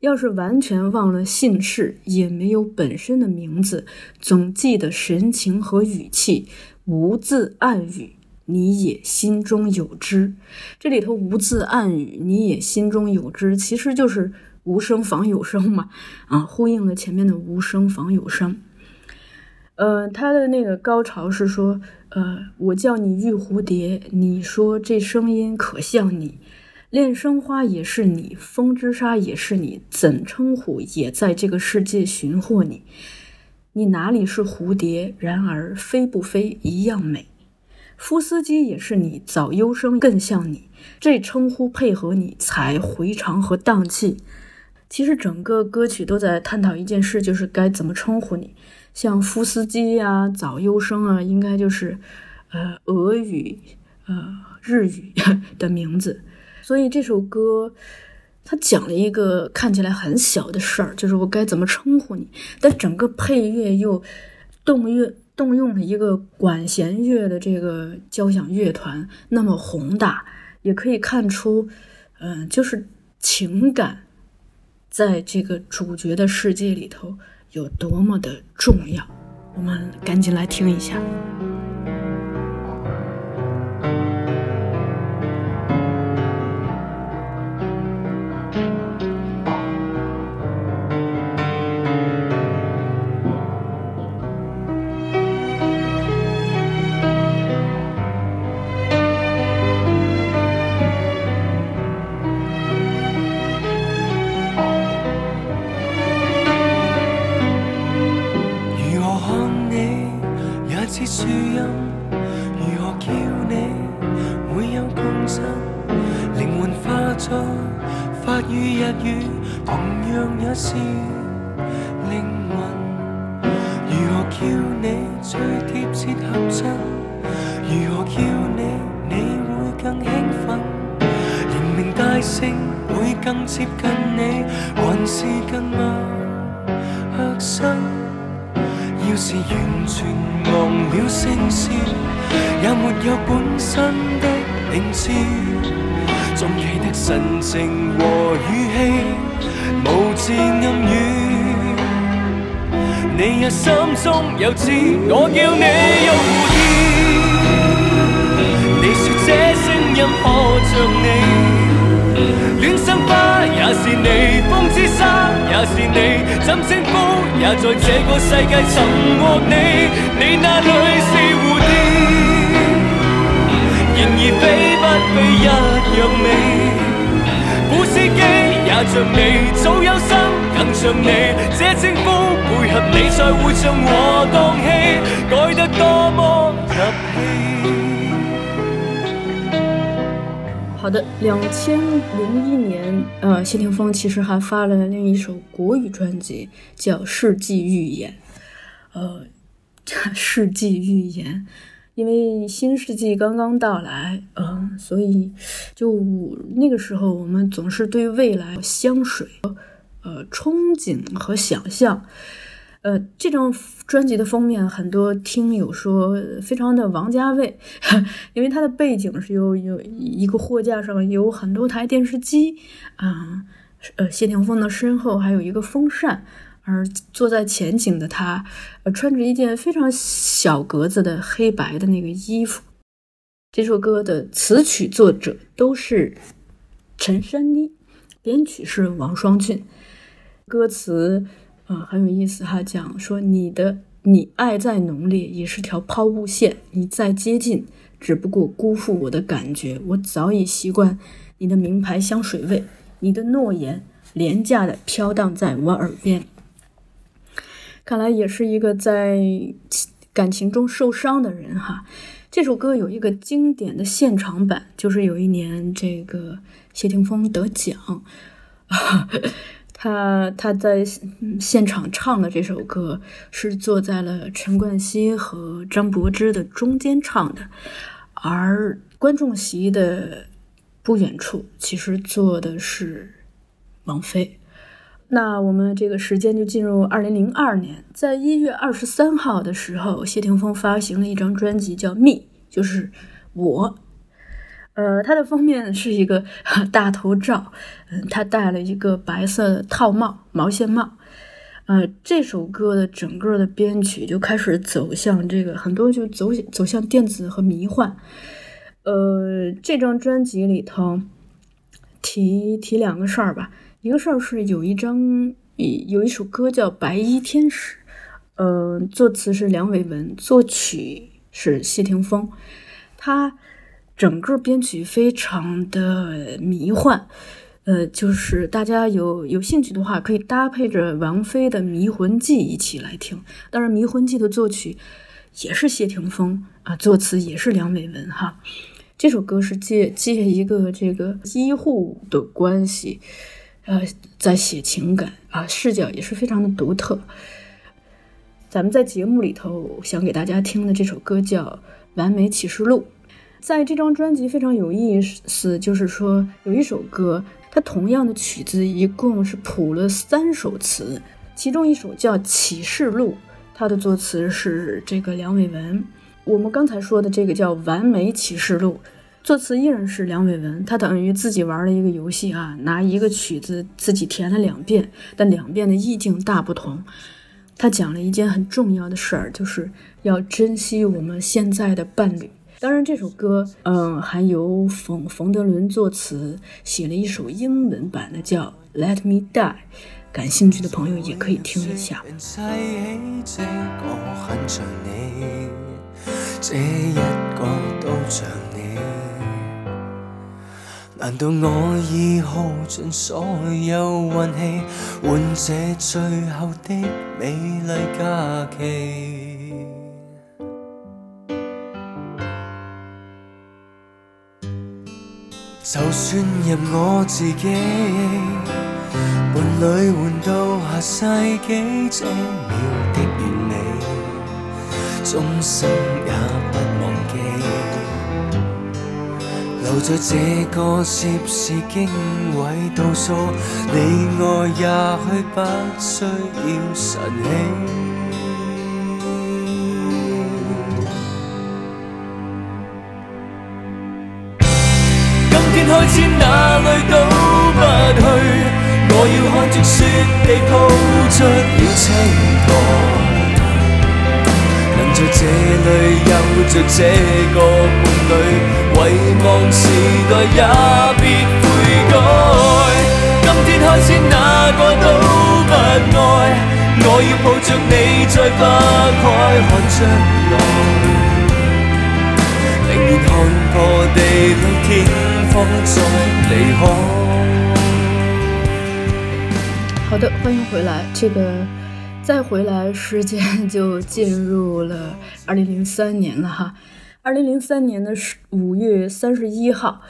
要是完全忘了姓氏，也没有本身的名字，总记得神情和语气，无字暗语，你也心中有知。这里头无字暗语，你也心中有知，其实就是。”无声仿有声嘛，啊，呼应了前面的无声仿有声。呃，他的那个高潮是说，呃，我叫你玉蝴蝶，你说这声音可像你，恋生花也是你，风之沙也是你，怎称呼也在这个世界寻获你。你哪里是蝴蝶？然而飞不飞一样美。夫斯基也是你，早优生更像你，这称呼配合你才回肠和荡气。其实整个歌曲都在探讨一件事，就是该怎么称呼你。像夫斯基呀、早优生啊，应该就是呃俄语、呃日语 的名字。所以这首歌它讲了一个看起来很小的事儿，就是我该怎么称呼你。但整个配乐又动乐动用了一个管弦乐的这个交响乐团，那么宏大，也可以看出，嗯、就是情感。在这个主角的世界里头有多么的重要，我们赶紧来听一下。是灵魂。如何叫你最贴切合襯？如何叫你你会更興奮？連名帶姓會更接近你，還是更陌生？要是完全忘了聲線，也沒有本身的名字，總記得神情和语气，无字暗语。你也心中有知，我叫你玉蝴蝶。你说这声音可像你，恋生花也是你，风之沙也是你。怎称呼，也在这个世界寻获你。你那里是蝴蝶，然而飛不飛一樣美。古司機也像你，早有心更像你，這稱呼配合你才會像和當戲，改得多麼入戲。好的，两千零一年，呃，谢霆锋其实还发了另一首国语专辑，叫《世纪预言》。呃，世纪预言，因为新世纪刚刚到来，嗯、所以就那个时候，我们总是对未来香水，呃，憧憬和想象。呃，这张专辑的封面，很多听友说非常的王家卫，因为它的背景是有有一个货架上有很多台电视机，啊、呃，谢霆锋的身后还有一个风扇，而坐在前景的他，呃，穿着一件非常小格子的黑白的那个衣服。这首歌的词曲作者都是陈珊妮，编曲是王双俊，歌词。啊，很有意思哈，讲说你的你爱再浓烈也是条抛物线，你再接近，只不过辜负我的感觉。我早已习惯你的名牌香水味，你的诺言廉价的飘荡在我耳边。看来也是一个在感情中受伤的人哈。这首歌有一个经典的现场版，就是有一年这个谢霆锋得奖。他他在现场唱的这首歌是坐在了陈冠希和张柏芝的中间唱的，而观众席的不远处其实坐的是王菲。那我们这个时间就进入二零零二年，在一月二十三号的时候，谢霆锋发行了一张专辑，叫《Me》，就是我。呃，他的封面是一个大头照，嗯，他戴了一个白色的套帽，毛线帽。呃，这首歌的整个的编曲就开始走向这个很多就走走向电子和迷幻。呃，这张专辑里头提提两个事儿吧，一个事儿是有一张有一首歌叫《白衣天使》，呃，作词是梁伟文，作曲是谢霆锋，他。整个编曲非常的迷幻，呃，就是大家有有兴趣的话，可以搭配着王菲的《迷魂记》一起来听。当然，《迷魂记》的作曲也是谢霆锋啊，作词也是梁伟文哈。这首歌是借借一个这个医护的关系，呃，在写情感啊，视角也是非常的独特。咱们在节目里头想给大家听的这首歌叫《完美启示录》。在这张专辑非常有意思，就是说有一首歌，它同样的曲子一共是谱了三首词，其中一首叫《启示录》，它的作词是这个梁伟文。我们刚才说的这个叫《完美启示录》，作词依然是梁伟文。他等于自己玩了一个游戏啊，拿一个曲子自己填了两遍，但两遍的意境大不同。他讲了一件很重要的事儿，就是要珍惜我们现在的伴侣。当然，这首歌，嗯，还由冯冯德伦作词，写了一首英文版的，叫《Let Me Die》。感兴趣的朋友也可以听一下。難道我已耗盡所有運氣，換這最後的美麗假期？就算任我自己，伴侶換到下世纪，这秒的完美，終生也留在這個攝氏經緯倒數，你我也许不需要晨曦。開始哪里都不去，我要看着雪地铺出了青苔，能在这里有着這個伴侶，遺忘時代也別悔改。今天開始哪個都不愛。我要抱着你，再不开看将来，宁愿看破地老天荒再离开。好的，欢迎回来。这个再回来，时间就进入了 二零零三年了哈。二零零三年的十五月三十一号，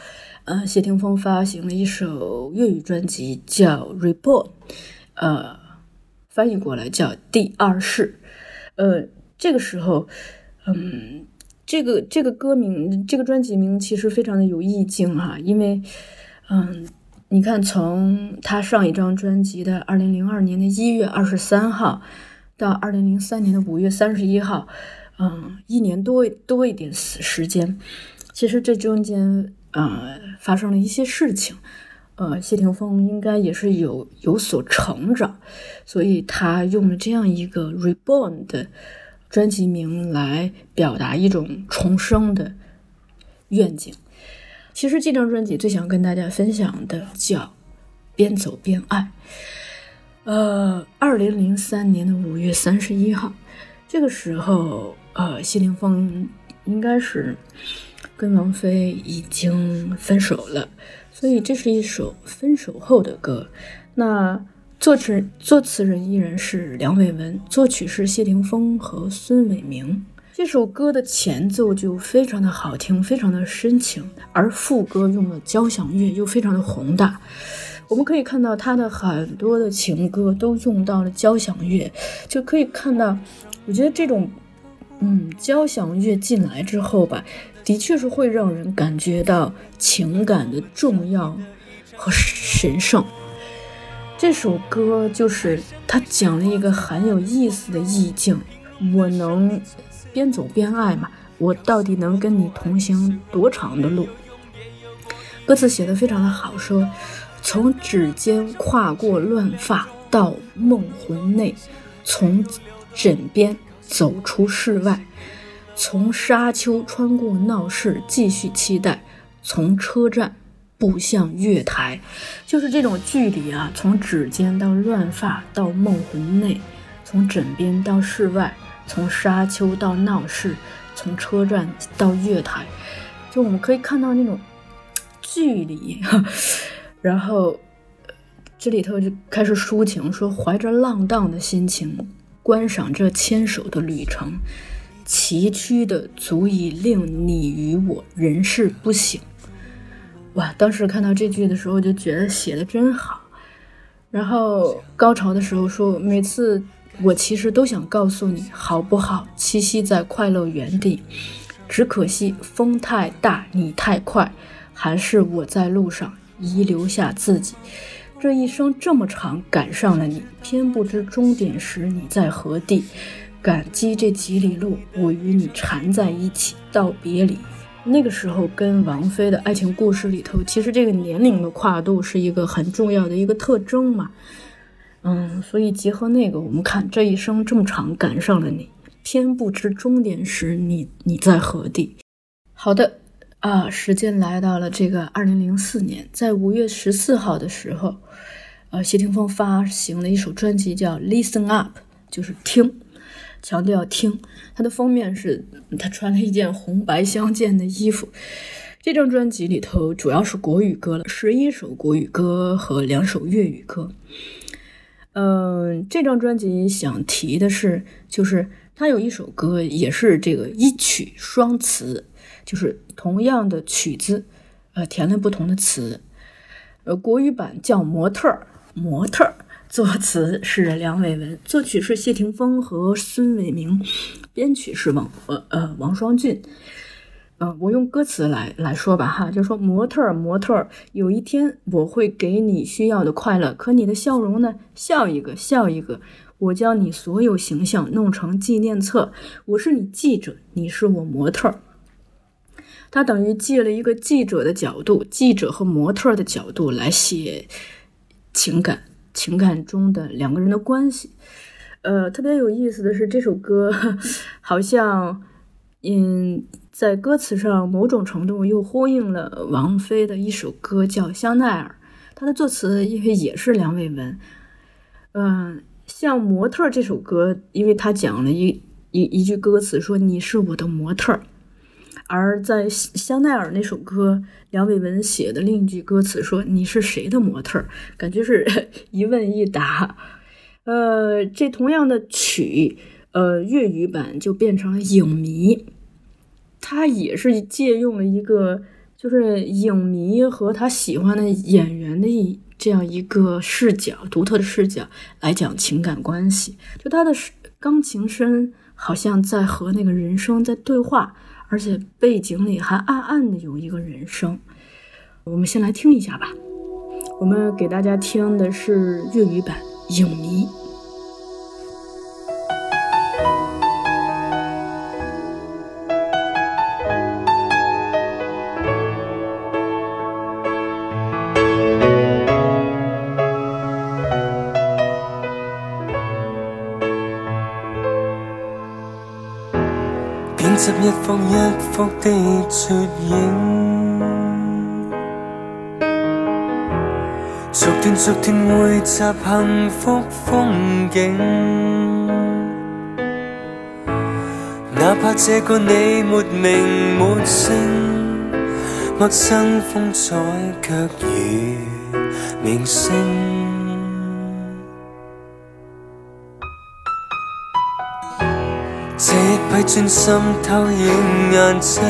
呃，谢霆锋发行了一首粤语专辑，叫《Report》，呃，翻译过来叫《第二世》。呃，这个时候，嗯，这个这个歌名，这个专辑名其实非常的有意境哈，因为，嗯。你看，从他上一张专辑的二零零二年的一月二十三号，到二零零三年的五月三十一号，嗯，一年多多一点时时间，其实这中间呃发生了一些事情，呃，谢霆锋应该也是有有所成长，所以他用了这样一个 reborn 的专辑名来表达一种重生的愿景。其实这张专辑最想跟大家分享的叫《边走边爱》。呃，二零零三年的五月三十一号，这个时候，呃，谢霆锋应该是跟王菲已经分手了，所以这是一首分手后的歌。那作词作词人依然是梁伟文，作曲是谢霆锋和孙伟明。这首歌的前奏就非常的好听，非常的深情，而副歌用了交响乐又非常的宏大。我们可以看到他的很多的情歌都用到了交响乐，就可以看到，我觉得这种，嗯，交响乐进来之后吧，的确是会让人感觉到情感的重要和神圣。这首歌就是他讲了一个很有意思的意境，我能。边走边爱嘛，我到底能跟你同行多长的路？歌词写的非常的好，说从指尖跨过乱发到梦魂内，从枕边走出室外，从沙丘穿过闹市继续期待，从车站步向月台，就是这种距离啊，从指尖到乱发到梦魂内，从枕边到室外。从沙丘到闹市，从车站到月台，就我们可以看到那种距离。然后这里头就开始抒情，说怀着浪荡的心情观赏这牵手的旅程，崎岖的足以令你与我人事不省。哇！当时看到这句的时候，就觉得写的真好。然后高潮的时候说，每次。我其实都想告诉你，好不好？栖息在快乐原地，只可惜风太大，你太快，还是我在路上遗留下自己。这一生这么长，赶上了你，偏不知终点时你在何地。感激这几里路，我与你缠在一起道别离。那个时候跟王菲的爱情故事里头，其实这个年龄的跨度是一个很重要的一个特征嘛。嗯，所以结合那个，我们看这一生这么长，赶上了你，偏不知终点时你你在何地。好的啊，时间来到了这个二零零四年，在五月十四号的时候，呃，谢霆锋发行了一首专辑叫《Listen Up》，就是听，强调听。他的封面是他穿了一件红白相间的衣服。这张专辑里头主要是国语歌了，十一首国语歌和两首粤语歌。嗯，这张专辑想提的是，就是他有一首歌也是这个一曲双词，就是同样的曲子，呃，填了不同的词。呃，国语版叫《模特儿》，模特儿，作词是梁伟文，作曲是谢霆锋和孙伟明，编曲是王呃呃王双俊。嗯，我用歌词来来说吧，哈，就说模特儿，模特儿，有一天我会给你需要的快乐，可你的笑容呢？笑一个，笑一个，我将你所有形象弄成纪念册。我是你记者，你是我模特儿。他等于借了一个记者的角度，记者和模特儿的角度来写情感，情感中的两个人的关系。呃，特别有意思的是，这首歌 好像，嗯。在歌词上，某种程度又呼应了王菲的一首歌，叫《香奈儿》。它的作词因为也是梁伟文。嗯，像《模特》这首歌，因为他讲了一一一句歌词说你是我的模特，而在香奈儿那首歌，梁伟文写的另一句歌词说你是谁的模特，感觉是 一问一答。呃，这同样的曲，呃，粤语版就变成了影迷，他也是借用了一个就是影迷和他喜欢的演员的一这样一个视角，独特的视角来讲情感关系。就他的钢琴声好像在和那个人声在对话，而且背景里还暗暗的有一个人声。我们先来听一下吧。我们给大家听的是粤语版《影迷》。一幅一幅的撮影，逐段逐段汇集幸福风景。哪怕这个你没名没姓，陌生风采却如明星。这一批专心偷影眼睛，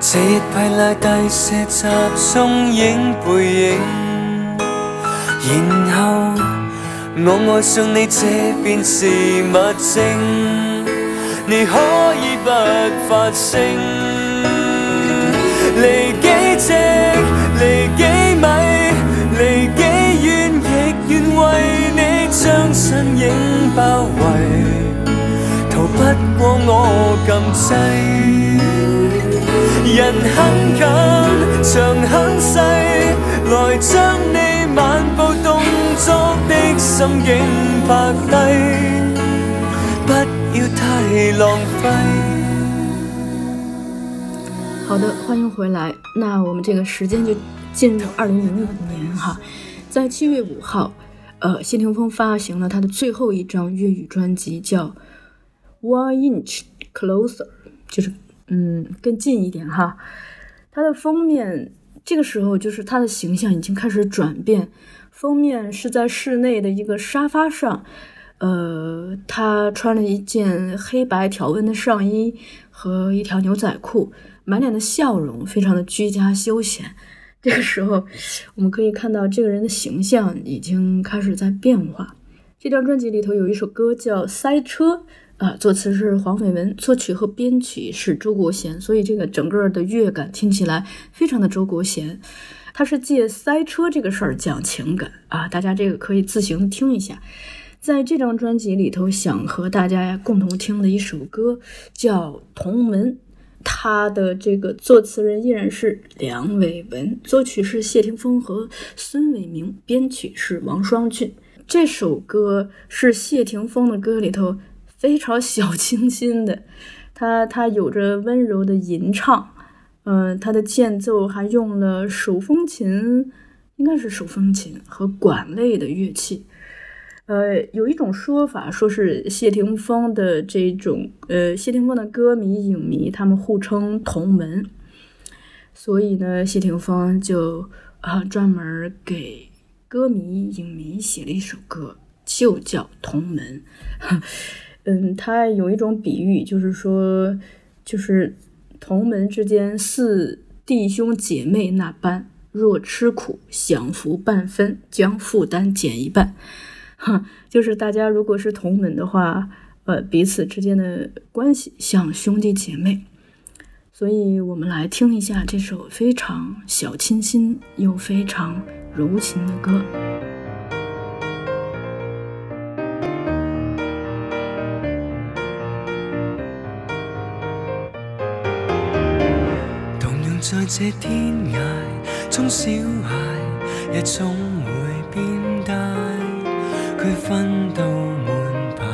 这一批拉低些集中影背影，然后我爱上你，这便是物证。你可以不发声，离几尺，离几米，离几远，亦愿为将身影包围，逃不过我禁制。人很近，墙很细，来将你漫步动作的心境拍低，不要太浪费。好的，欢迎回来。那我们这个时间就进入二零零五年哈，在七月五号，呃，谢霆锋发行了他的最后一张粤语专辑，叫《One Inch Closer》，就是嗯更近一点哈。它的封面这个时候就是他的形象已经开始转变，封面是在室内的一个沙发上，呃，他穿了一件黑白条纹的上衣和一条牛仔裤。满脸的笑容，非常的居家休闲。这个时候，我们可以看到这个人的形象已经开始在变化。这张专辑里头有一首歌叫《塞车》，啊，作词是黄伟文，作曲和编曲是周国贤，所以这个整个的乐感听起来非常的周国贤。他是借塞车这个事儿讲情感啊，大家这个可以自行听一下。在这张专辑里头，想和大家共同听的一首歌叫《同门》。他的这个作词人依然是梁伟文，作曲是谢霆锋和孙伟明，编曲是王双俊。这首歌是谢霆锋的歌里头非常小清新的，他他有着温柔的吟唱，嗯，他的间奏还用了手风琴，应该是手风琴和管类的乐器。呃，有一种说法，说是谢霆锋的这种，呃，谢霆锋的歌迷、影迷，他们互称同门，所以呢，谢霆锋就啊专门给歌迷、影迷写了一首歌，就叫《同门》。嗯，他有一种比喻，就是说，就是同门之间似弟兄姐妹那般，若吃苦，享福半分，将负担减一半。哈，就是大家如果是同门的话，呃，彼此之间的关系像兄弟姐妹，所以我们来听一下这首非常小清新又非常柔情的歌。同样在这天涯中，小孩也总。分到门牌，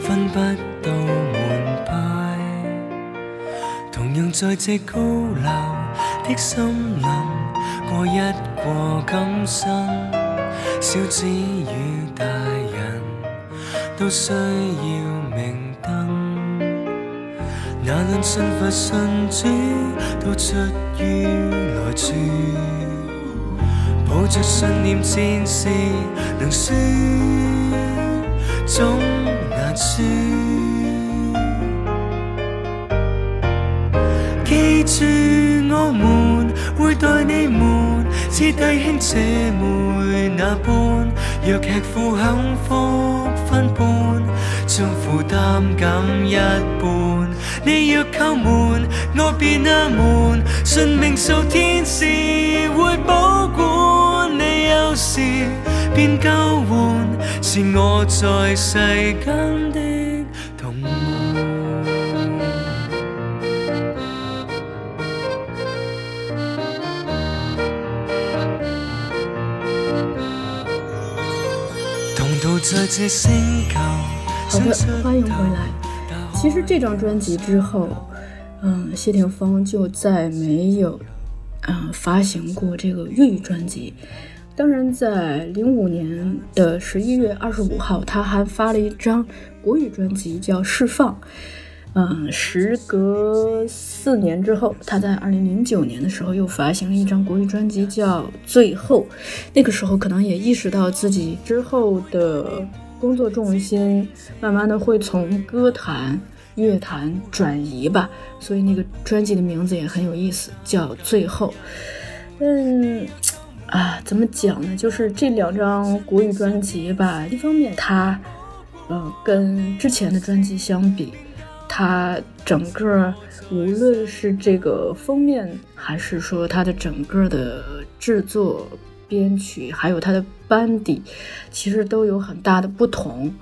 分不到门牌。同样在这高楼的森林，过一过今生，小子与大人都需要明灯。那论信佛信主，都出于来处。抱着信念，战士能输，总难输。记住，我们会待你们似弟兄姐妹那般，若剧苦享福分半，将负担减一半。你若叩门，我便阿门，信命数天使会保管你有时，便交换是我在世间的同伴。同渡在这星球。好的，欢迎回来。其实这张专辑之后，嗯，谢霆锋就再没有嗯发行过这个粤语专辑。当然，在零五年的十一月二十五号，他还发了一张国语专辑，叫《释放》。嗯，时隔四年之后，他在二零零九年的时候又发行了一张国语专辑，叫《最后》。那个时候可能也意识到自己之后的工作重心慢慢的会从歌坛、乐坛转移吧，所以那个专辑的名字也很有意思，叫《最后》。嗯，啊，怎么讲呢？就是这两张国语专辑吧，一方面它，嗯，跟之前的专辑相比。它整个无论是这个封面，还是说它的整个的制作、编曲，还有它的班底，其实都有很大的不同。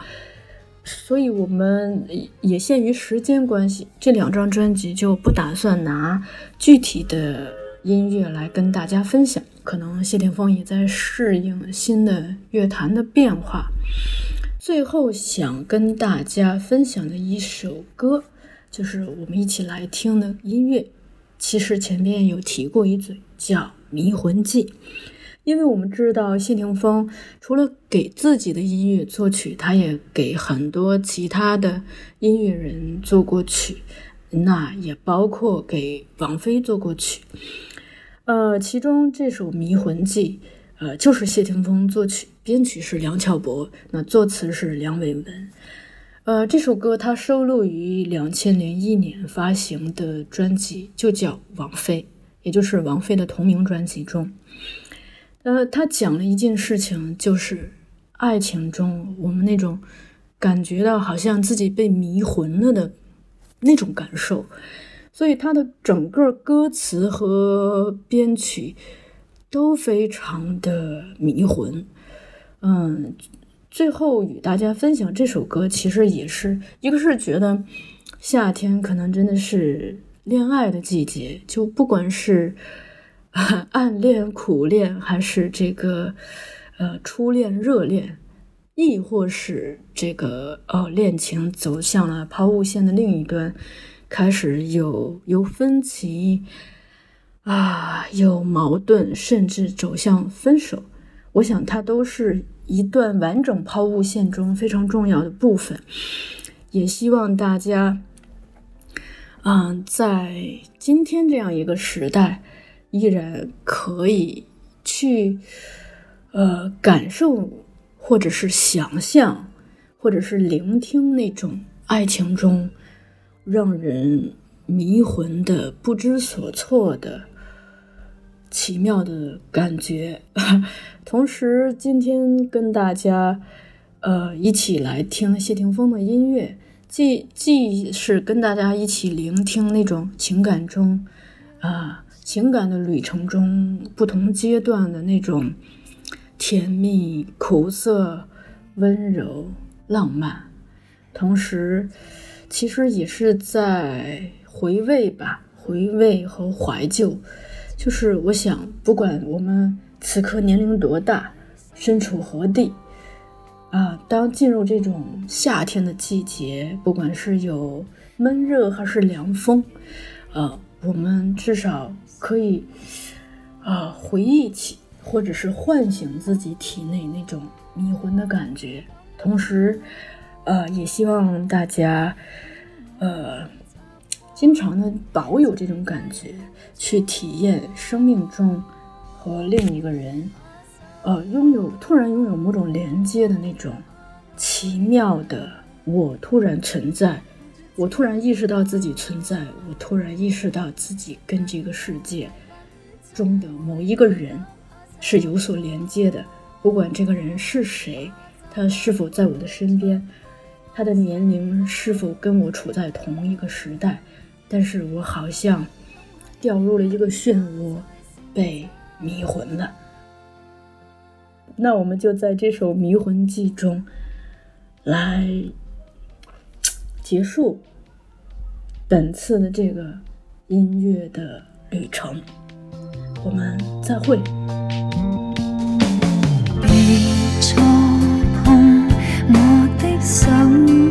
所以我们也限于时间关系，这两张专辑就不打算拿具体的音乐来跟大家分享。可能谢霆锋也在适应新的乐坛的变化。最后想跟大家分享的一首歌，就是我们一起来听的音乐。其实前面有提过一嘴，叫《迷魂记》，因为我们知道谢霆锋除了给自己的音乐作曲，他也给很多其他的音乐人做过曲，那也包括给王菲做过曲。呃，其中这首《迷魂记》。呃，就是谢霆锋作曲，编曲是梁翘柏，那作词是梁伟文。呃，这首歌它收录于两千零一年发行的专辑，就叫《王菲》，也就是王菲的同名专辑中。呃，他讲了一件事情，就是爱情中我们那种感觉到好像自己被迷魂了的那种感受，所以他的整个歌词和编曲。都非常的迷魂，嗯，最后与大家分享这首歌，其实也是一个是觉得夏天可能真的是恋爱的季节，就不管是暗恋、苦恋，还是这个呃初恋、热恋，亦或是这个呃恋情走向了抛物线的另一端，开始有有分歧。啊，有矛盾，甚至走向分手，我想它都是一段完整抛物线中非常重要的部分。也希望大家，嗯，在今天这样一个时代，依然可以去，呃，感受，或者是想象，或者是聆听那种爱情中让人迷魂的、不知所措的。奇妙的感觉，同时今天跟大家，呃，一起来听谢霆锋的音乐，既既是跟大家一起聆听那种情感中，啊，情感的旅程中不同阶段的那种甜蜜、苦涩、温柔、浪漫，同时，其实也是在回味吧，回味和怀旧。就是我想，不管我们此刻年龄多大，身处何地，啊，当进入这种夏天的季节，不管是有闷热还是凉风，呃，我们至少可以，啊、回忆起或者是唤醒自己体内那种迷魂的感觉，同时，呃，也希望大家，呃，经常的保有这种感觉，去体验生命中和另一个人，呃，拥有突然拥有某种连接的那种奇妙的，我突然存在，我突然意识到自己存在，我突然意识到自己跟这个世界中的某一个人是有所连接的，不管这个人是谁，他是否在我的身边，他的年龄是否跟我处在同一个时代，但是我好像掉入了一个漩涡，被迷魂了。那我们就在这首《迷魂记》中来结束本次的这个音乐的旅程。我们再会。我